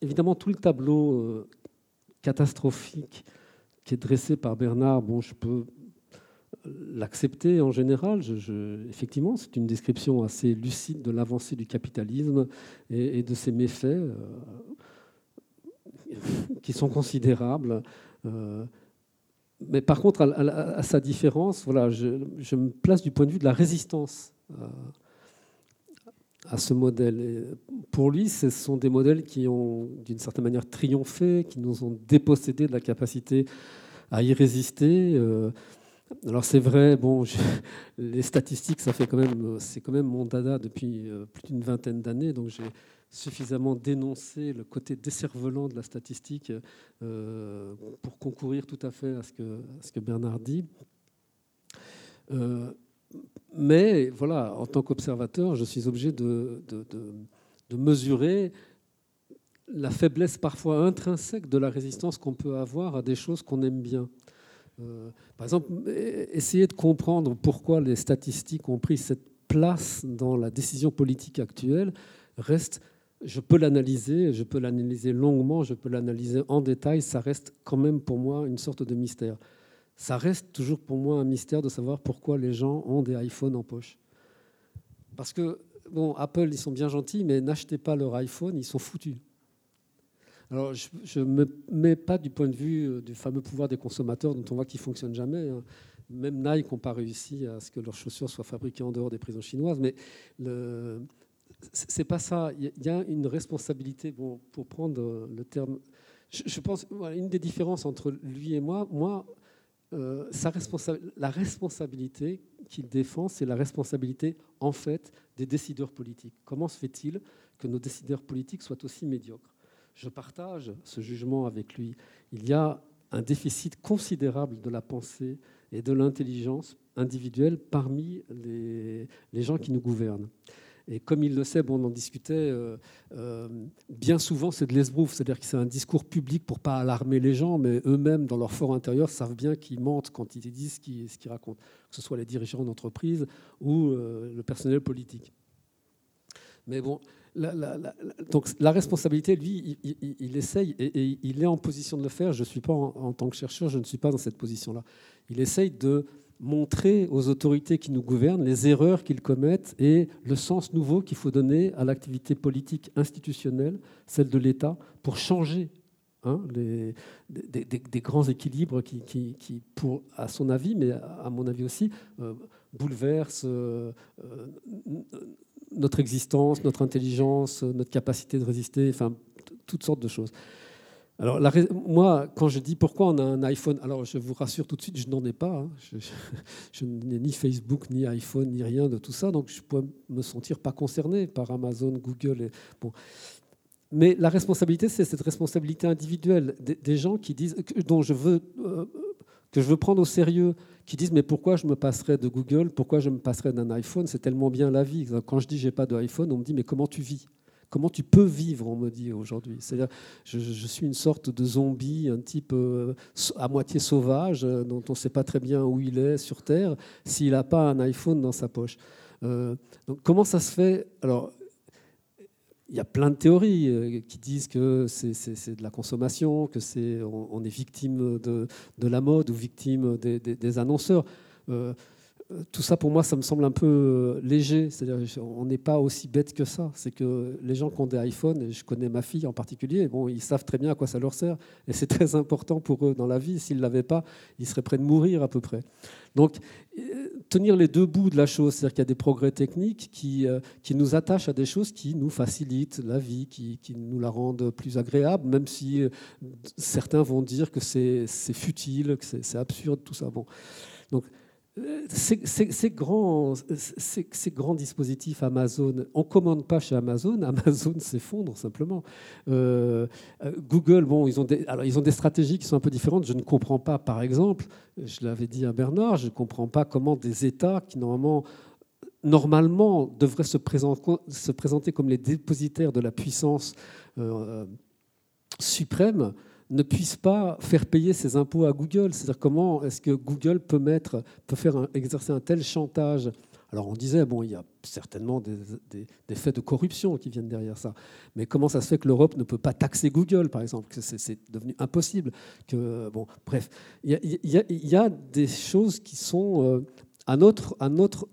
évidemment, tout le tableau catastrophique qui est dressé par Bernard, bon, je peux l'accepter en général. Effectivement, c'est une description assez lucide de l'avancée du capitalisme et, de ses méfaits euh, qui sont considérables. Euh, mais par contre, à, sa différence, voilà, je, me place du point de vue de la résistance euh, à ce modèle. Pour lui, ce sont des modèles qui ont, d'une certaine manière, triomphé, qui nous ont dépossédés de la capacité à y résister. Euh, alors c'est vrai, bon, les statistiques, c'est quand même mon dada depuis euh, plus d'une vingtaine d'années, donc j'ai suffisamment dénoncé le côté décervelant de la statistique euh, pour concourir tout à fait à ce que, Bernard dit. Mais voilà, en tant qu'observateur, je suis obligé de, mesurer la faiblesse parfois intrinsèque de la résistance qu'on peut avoir à des choses qu'on aime bien. Euh, par exemple, essayer de comprendre pourquoi les statistiques ont pris cette place dans la décision politique actuelle reste, je peux l'analyser, je peux l'analyser longuement, je peux l'analyser en détail, ça reste quand même pour moi une sorte de mystère ça reste toujours pour moi un mystère de savoir pourquoi les gens ont des iPhones en poche. Parce que, bon, Apple, ils sont bien gentils, mais n'achetez pas leur iPhone, ils sont foutus. Alors, je ne me mets pas du point de vue euh, du fameux pouvoir des consommateurs dont on voit qu'ils ne fonctionnent jamais. Hein. Même Nike n'a pas réussi à ce que leurs chaussures soient fabriquées en dehors des prisons chinoises. Mais ce n'est pas ça. Il y a une responsabilité, bon, pour prendre le terme. Je, pense, une des différences entre lui et moi, moi, euh, la responsabilité qu'il défend, c'est la responsabilité en fait des décideurs politiques. Comment se fait-il que nos décideurs politiques soient aussi médiocres? Je partage ce jugement avec lui. Il y a un déficit considérable de la pensée et de l'intelligence individuelle parmi les, gens qui nous gouvernent. Et comme il le sait, bon, on en discutait, euh, euh, bien souvent c'est de l'esbrouf, c'est-à-dire que c'est un discours public pour pas alarmer les gens, mais eux-mêmes, dans leur fort intérieur, savent bien qu'ils mentent quand ils disent ce qu'ils racontent, que ce soit les dirigeants d'entreprise ou euh, le personnel politique. Mais bon, donc la responsabilité, lui, il, essaye et, il est en position de le faire. Je suis pas en, tant que chercheur, je ne suis pas dans cette position-là. Il essaye de montrer aux autorités qui nous gouvernent les erreurs qu'ils commettent et le sens nouveau qu'il faut donner à l'activité politique institutionnelle, celle de l'État, pour changer hein, des, grands équilibres qui, à son avis, mais à mon avis aussi, euh, bouleversent euh, euh, notre existence, notre intelligence, notre capacité de résister, enfin, toutes sortes de choses. Alors, moi, quand je dis pourquoi on a un iPhone, alors je vous rassure tout de suite, je n'en ai pas. Hein. Je, n'ai ni Facebook, ni iPhone, ni rien de tout ça, donc je peux me sentir pas concerné par Amazon, Google. Bon. Mais la responsabilité, c'est cette responsabilité individuelle des, gens qui disent, dont je veux, euh, que je veux prendre au sérieux, qui disent mais pourquoi je me passerais de Google, pourquoi je me passerais d'un iPhone, c'est tellement bien la vie. Quand je dis j'ai pas d'iPhone, on me dit mais comment tu vis? Comment tu peux vivre, on me dit aujourd'hui. C'est-à-dire, je, suis une sorte de zombie, un type euh, à moitié sauvage, euh, dont on ne sait pas très bien où il est sur Terre, s'il n'a pas un iPhone dans sa poche. Euh, comment ça se fait? Alors, il y a plein de théories qui disent que c'est de la consommation, que c'est on, est victime de, la mode ou victime des, des, annonceurs tout ça, pour moi, ça me semble un peu euh, léger. C'est-à-dire, on n'est pas aussi bête que ça. C'est que les gens qui ont des iPhones, et je connais ma fille en particulier, bon, ils savent très bien à quoi ça leur sert. Et c'est très important pour eux dans la vie. S'ils ne l'avaient pas, ils seraient prêts de mourir à peu près. Donc, euh, tenir les deux bouts de la chose, c'est-à-dire qu'il y a des progrès techniques qui, euh, qui nous attachent à des choses qui nous facilitent la vie, qui, qui nous la rendent plus agréable, même si certains vont dire que c'est futile, que c'est absurde, tout ça. Bon. Donc, ces, grands, ces, grands, dispositifs Amazon, on ne commande pas chez Amazon, Amazon s'effondre simplement. Euh, euh, Google, bon, ils ont, des, alors, ils ont des stratégies qui sont un peu différentes. Je ne comprends pas, par exemple, je l'avais dit à Bernard, je ne comprends pas comment des États qui normalement normalement devraient se présenter, se présenter comme les dépositaires de la puissance euh, suprême ne puisse pas faire payer ses impôts à Google. C'est-à-dire comment est-ce que Google peut, mettre, peut faire exercer un tel chantage? Alors on disait, bon, il y a certainement des, faits de corruption qui viennent derrière ça. Mais comment ça se fait que l'Europe ne peut pas taxer Google, par exemple? C'est devenu impossible. Que, bon, bref, il y, a, des choses qui sont euh, à notre,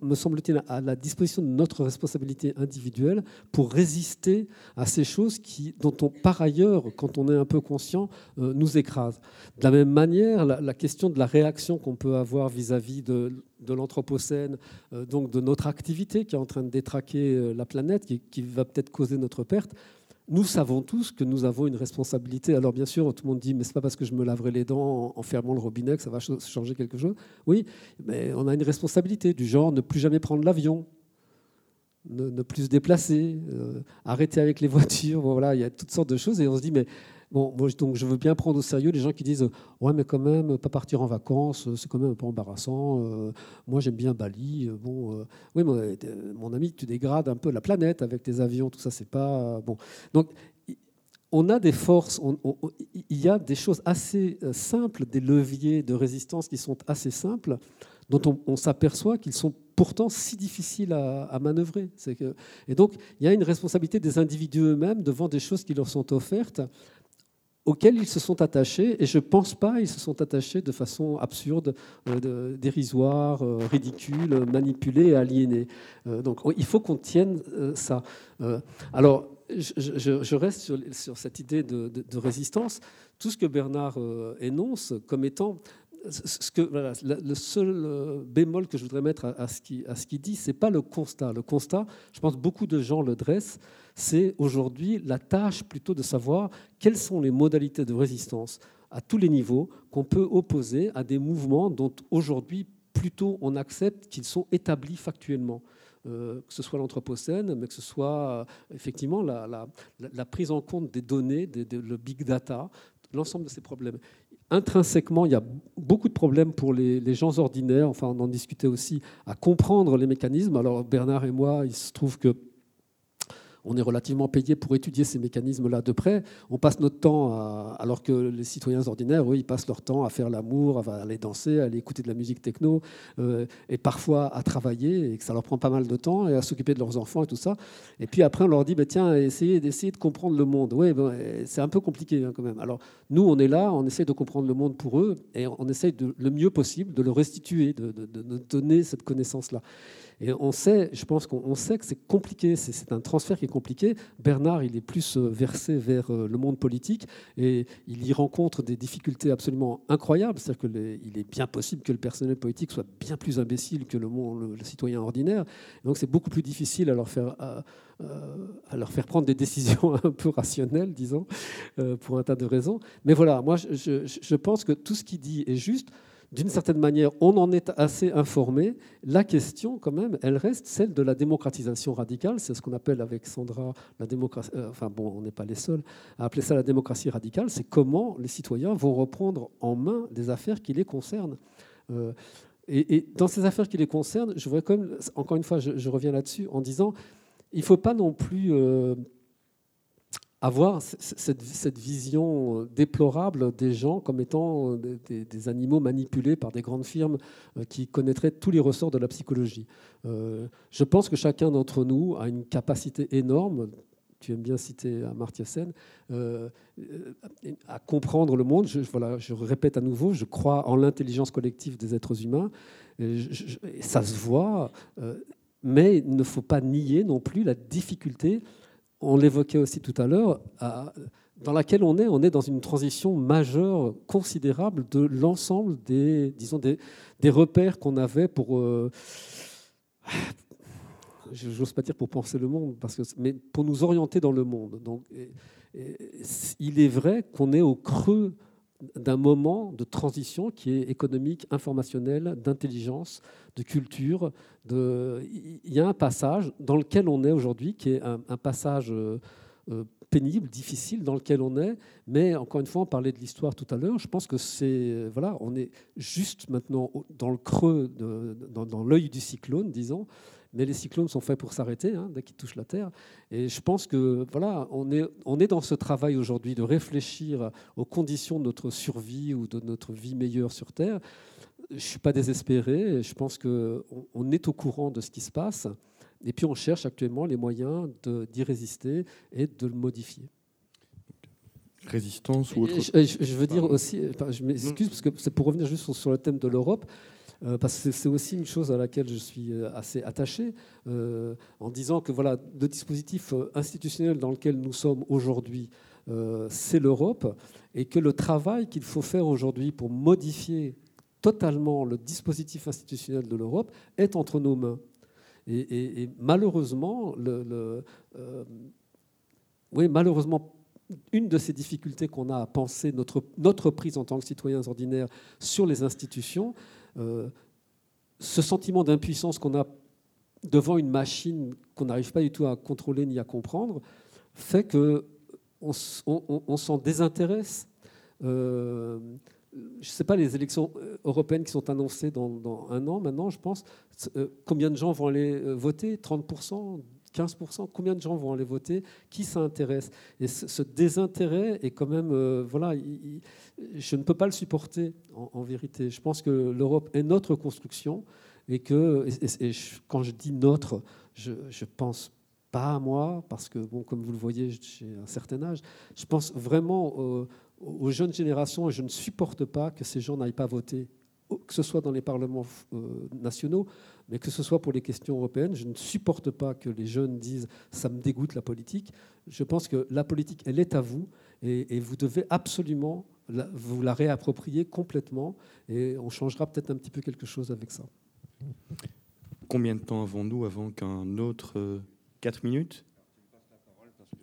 me semble-t-il, à la disposition de notre responsabilité individuelle pour résister à ces choses dont on, par ailleurs, quand on est un peu conscient, euh, nous écrasent. De la même manière, la, question de la réaction qu'on peut avoir vis-à-vis de, l'Anthropocène, euh, donc de notre activité qui est en train de détraquer euh, la planète, qui va peut-être causer notre perte, nous savons tous que nous avons une responsabilité. Alors bien sûr, tout le monde dit, mais c'est pas parce que je me laverai les dents en fermant le robinet que ça va changer quelque chose. Oui, mais on a une responsabilité du genre ne plus jamais prendre l'avion, ne, plus se déplacer, euh, arrêter avec les voitures. Voilà, il y a toutes sortes de choses et on se dit, mais Bon, donc je veux bien prendre au sérieux les gens qui disent ouais mais quand même pas partir en vacances c'est quand même un peu embarrassant. Euh, moi j'aime bien Bali. Euh, bon, euh, oui mon, ami tu dégrades un peu la planète avec tes avions tout ça c'est pas bon. Donc on a des forces, il y a des choses assez simples, des leviers de résistance qui sont assez simples, dont on, s'aperçoit qu'ils sont pourtant si difficiles à, à manœuvrer. Que, et donc, il y a une responsabilité des individus eux-mêmes devant des choses qui leur sont offertes auxquels ils se sont attachés, et je ne pense pas qu'ils se sont attachés de façon absurde, euh, dérisoire, euh, ridicule, manipulée et aliénée. Euh, donc il faut qu'on tienne ça. alors, je, reste sur, cette idée de, résistance. Tout ce que Bernard énonce comme étant ce que, le seul bémol que je voudrais mettre à, ce qu'il dit, ce n'est pas le constat. Le constat, je pense beaucoup de gens le dressent, c'est aujourd'hui la tâche plutôt de savoir quelles sont les modalités de résistance à tous les niveaux qu'on peut opposer à des mouvements dont aujourd'hui plutôt on accepte qu'ils sont établis factuellement. Euh, que ce soit l'Anthropocène, mais que ce soit euh, effectivement la, prise en compte des données, le big data, l'ensemble de ces problèmes. Intrinsèquement, il y a beaucoup de problèmes pour les, les, gens ordinaires, enfin on en discutait aussi, à comprendre les mécanismes. Alors Bernard et moi, il se trouve que on est relativement payé pour étudier ces mécanismes-là de près. On passe notre temps, à, alors que les citoyens ordinaires, eux, ils passent leur temps à faire l'amour, à aller danser, à aller écouter de la musique techno, euh, et parfois à travailler, et que ça leur prend pas mal de temps, et à s'occuper de leurs enfants et tout ça. Et puis après, on leur dit, bah, tiens, essayez d'essayer de comprendre le monde. Oui, ben, c'est un peu compliqué hein, quand même. Alors nous, on est là, on essaie de comprendre le monde pour eux, et on essaie de, le mieux possible de le restituer, de, de, de donner cette connaissance-là. Et on sait, je pense qu'on sait que c'est compliqué, c'est un transfert qui est compliqué. Bernard, il est plus euh, versé vers euh, le monde politique et il y rencontre des difficultés absolument incroyables. C'est-à-dire qu'il est bien possible que le personnel politique soit bien plus imbécile que le, monde, le, citoyen ordinaire. donc c'est beaucoup plus difficile à leur faire... À, à leur faire prendre des décisions un peu rationnelles, disons, euh, pour un tas de raisons. Mais voilà, moi, je pense que tout ce qu'il dit est juste d'une certaine manière, on en est assez informé. La question, quand même, elle reste celle de la démocratisation radicale. C'est ce qu'on appelle avec Sandra la démocratie. Euh, enfin, bon, on n'est pas les seuls à appeler ça la démocratie radicale. C'est comment les citoyens vont reprendre en main des affaires qui les concernent. Euh, et, dans ces affaires qui les concernent, je vois comme, encore une fois, je, reviens là-dessus en disant, il ne faut pas non plus euh, avoir cette, vision euh, déplorable des gens comme étant euh, des, animaux manipulés par des grandes firmes euh, qui connaîtraient tous les ressorts de la psychologie. je pense que chacun d'entre nous a une capacité énorme, tu aimes bien citer Amartya Sen, à comprendre le monde. Je, répète à nouveau, je crois en l'intelligence collective des êtres humains. Ça se voit, mais il ne faut pas nier non plus la difficulté on l'évoquait aussi tout à l'heure, dans laquelle on est, on est dans une transition majeure, considérable de l'ensemble des, disons, des, repères qu'on avait pour, euh, j'ose pas dire pour penser le monde, parce que, mais pour nous orienter dans le monde. Il est vrai qu'on est au creux d'un moment de transition qui est économique, informationnel, d'intelligence, de culture. Il y a un passage dans lequel on est aujourd'hui, qui est un, passage euh, euh, pénible, difficile, dans lequel on est. Mais encore une fois, on parlait de l'histoire tout à l'heure. Je pense que c'est voilà, on est juste maintenant dans le creux, dans, dans l'œil du cyclone, disons mais les cyclones sont faits pour s'arrêter hein, dès qu'ils touchent la Terre. Et je pense que voilà, on est, on est dans ce travail aujourd'hui de réfléchir aux conditions de notre survie ou de notre vie meilleure sur Terre. Je ne suis pas désespéré, je pense qu'on on est au courant de ce qui se passe, et puis on cherche actuellement les moyens d'y résister et de le modifier résistance ou autre je, veux dire aussi, je m'excuse parce que c'est pour revenir juste sur le thème de l'Europe. Euh, parce que c'est aussi une chose à laquelle je suis euh, assez attaché, euh, en disant que voilà, le dispositif institutionnel dans lequel nous sommes aujourd'hui, c'est l'Europe, et que le travail qu'il faut faire aujourd'hui pour modifier totalement le dispositif institutionnel de l'Europe est entre nos mains. Et, malheureusement, oui, malheureusement, une de ces difficultés qu'on a à penser notre, notre prise en tant que citoyens ordinaires sur les institutions, euh, ce sentiment d'impuissance qu'on a devant une machine qu'on n'arrive pas du tout à contrôler ni à comprendre, fait que on, s'en désintéresse. Euh, je ne sais pas, les élections européennes qui sont annoncées dans, un an maintenant, je pense, euh, combien de gens vont aller voter? 30%, 15%, combien de gens vont aller voter? Qui s'intéresse? Et ce, désintérêt est quand même, voilà, je ne peux pas le supporter en, vérité. Je pense que l'Europe est notre construction et que, quand je dis notre, je ne pense pas à moi, parce que, bon, comme vous le voyez, j'ai un certain âge, je pense vraiment aux, jeunes générations et je ne supporte pas que ces gens n'aillent pas voter, que ce soit dans les parlements euh, nationaux, mais que ce soit pour les questions européennes. Je ne supporte pas que les jeunes disent ça me dégoûte la politique. Je pense que la politique, elle est à vous et, vous devez absolument vous la réapproprier complètement et on changera peut-être un petit peu quelque chose avec ça. Combien de temps avons-nous avant qu'un autre 4 euh, minutes?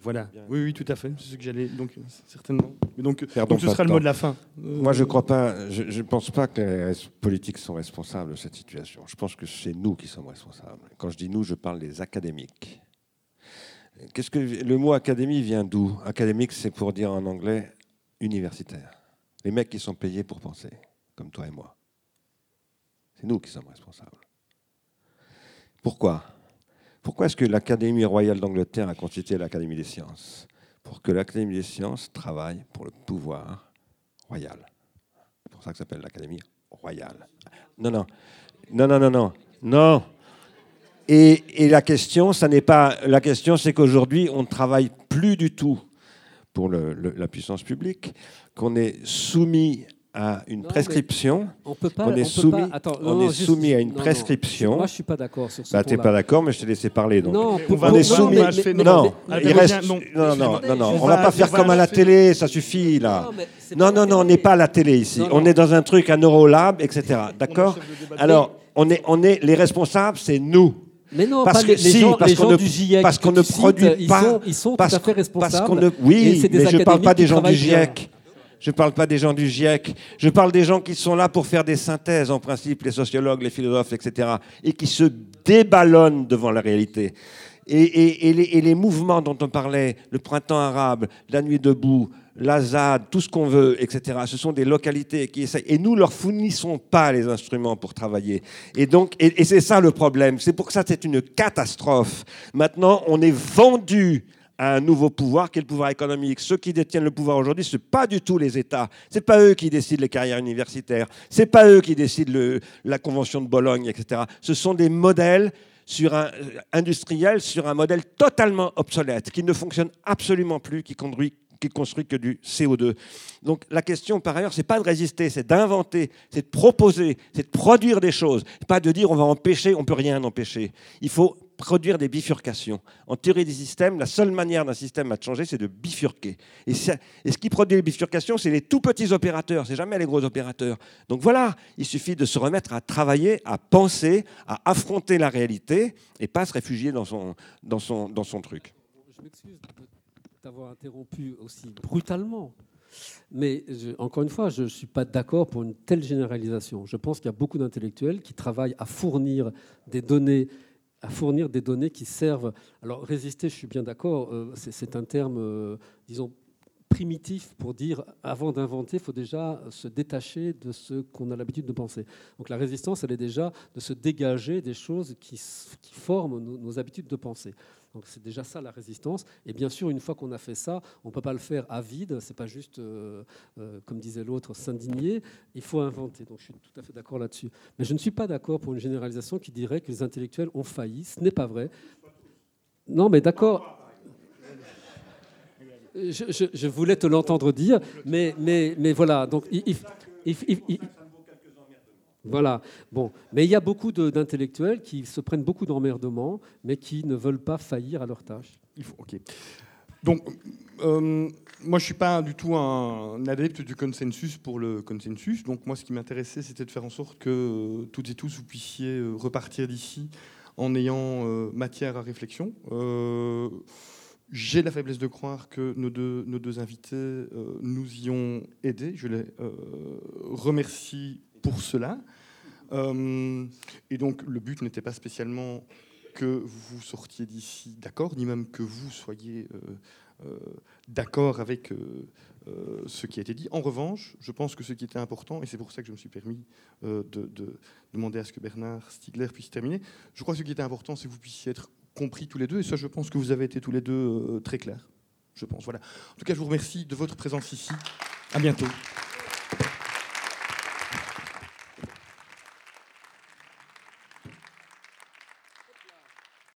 Voilà. Oui, oui, tout à fait. C'est ce que j'allais. Donc, certainement. Mais donc, donc ce sera le mot de la fin. Moi, je crois pas. Je ne pense pas que les politiques sont responsables de cette situation. Je pense que c'est nous qui sommes responsables. Quand je dis nous, je parle des académiques. Qu'est-ce que le mot académie vient d'où? Académique, c'est pour dire en anglais universitaires. Les mecs qui sont payés pour penser, comme toi et moi. C'est nous qui sommes responsables. Pourquoi? Pourquoi est-ce que l'Académie royale d'Angleterre a constitué l'Académie des sciences Pour que l'Académie des sciences travaille pour le pouvoir royal. C'est pour ça que ça s'appelle l'Académie royale. Non, non. Non, non, non, non. Et, la question, ça n'est pas. La question, c'est qu'aujourd'hui, on ne travaille plus du tout pour la puissance publique, qu'on est soumis à une Non, prescription. On peut pas. On est peut soumis, pas- attends, on non, est juste- soumis à une non, non. prescription. Moi, je suis pas d'accord sur ce Bah, t'es pas d'accord, mais je t'ai laissé parler. Donc. Non, On on est soumis. mais- achever- mais- non, mais- il reste. non, Non, non, non, on on va pas faire on comme à la télé, ça suffit là. Non, Non, non, on n'est pas à la télé ici. On est dans un truc, un Neurolab, etc. D'accord. Alors, on est, on est les responsables, c'est nous. Mais non, Parce pas que- les, si, gens, parce les qu'on gens ne- du GIEC. parce qu'on ne cites, produit ils pas- Sont, ils sont Parce, tout à fait parce responsables. qu'on ne. Oui, mais je ne parle pas des gens du. GIEC. Je ne parle pas des gens du GIEC. Je parle des gens qui sont là pour faire des synthèses, en principe, les sociologues, les philosophes, etc. Et qui se déballonnent devant la réalité. Et, les, mouvements dont on parlait, le printemps arabe, la nuit debout, la ZAD, tout ce qu'on veut, etc., ce sont des localités qui essayent. Et nous leur fournissons pas les instruments pour travailler. Et donc, et c'est ça le problème. C'est pour ça que c'est une catastrophe. Maintenant, on est vendu à un nouveau pouvoir qui est le pouvoir économique? Ceux qui détiennent le pouvoir aujourd'hui, ce pas du tout les États. Ce pas eux qui décident les carrières universitaires. Ce pas eux qui décident la convention de Bologne, etc. Ce sont des modèles sur un, euh, industriels sur un modèle totalement obsolète, qui ne fonctionne absolument plus, qui conduit qui construit que du CO2. Donc la question, par ailleurs, c'est pas de résister, c'est d'inventer, c'est de proposer, c'est de produire des choses, pas de dire on va empêcher, on peut rien empêcher. Il faut produire des bifurcations. En théorie des systèmes, la seule manière d'un système à changer, c'est de bifurquer. Et ce qui produit les bifurcations, c'est les tout petits opérateurs, c'est jamais les gros opérateurs. Donc voilà, il suffit de se remettre à travailler, à penser, à affronter la réalité et pas se réfugier dans son, dans son, dans son truc. Je m'excuse de t'avoir interrompu aussi brutalement. Mais encore une fois, je ne suis pas d'accord pour une telle généralisation. Je pense qu'il y a beaucoup d'intellectuels qui travaillent à fournir des données, à fournir des données qui servent. Alors résister, je suis bien d'accord. euh, c'est, un terme, euh, disons primitif pour dire avant d'inventer, il faut déjà se détacher de ce qu'on a l'habitude de penser. Donc la résistance, elle est déjà de se dégager des choses qui, forment nos habitudes de penser. Donc c'est déjà ça la résistance. Et bien sûr, une fois qu'on a fait ça, on ne peut pas le faire à vide. C'est pas juste, euh, euh, comme disait l'autre, s'indigner. Il faut inventer. Donc je suis tout à fait d'accord là-dessus. Mais je ne suis pas d'accord pour une généralisation qui dirait que les intellectuels ont failli. Ce n'est pas vrai. Non, mais d'accord. Je, je- voulais te l'entendre dire, mais, mais, mais voilà. Donc voilà. Bon, mais il y a beaucoup d'intellectuels qui se prennent beaucoup d'emmerdements, mais qui ne veulent pas faillir à leur tâche. Il faut, ok. Donc, euh, moi, je suis pas du tout un adepte du consensus pour le consensus. Donc, moi, ce qui m'intéressait, c'était de faire en sorte que euh, toutes et tous vous puissiez euh, repartir d'ici en ayant matière à réflexion. J'ai la faiblesse de croire que nos deux, nos deux invités nous y ont aidés. Je les remercie pour cela. Euh, et donc, le but n'était pas spécialement que vous sortiez d'ici d'accord, ni même que vous soyez euh, euh, d'accord avec ce qui a été dit. En revanche, je pense que ce qui était important, et c'est pour ça que je me suis permis de, de demander à ce que Bernard Stiegler puisse terminer, je crois que ce qui était important, c'est que vous puissiez être compris tous les deux, et ça, je pense que vous avez été tous les deux très clairs. Je pense. Voilà. En tout cas, je vous remercie de votre présence ici. À bientôt.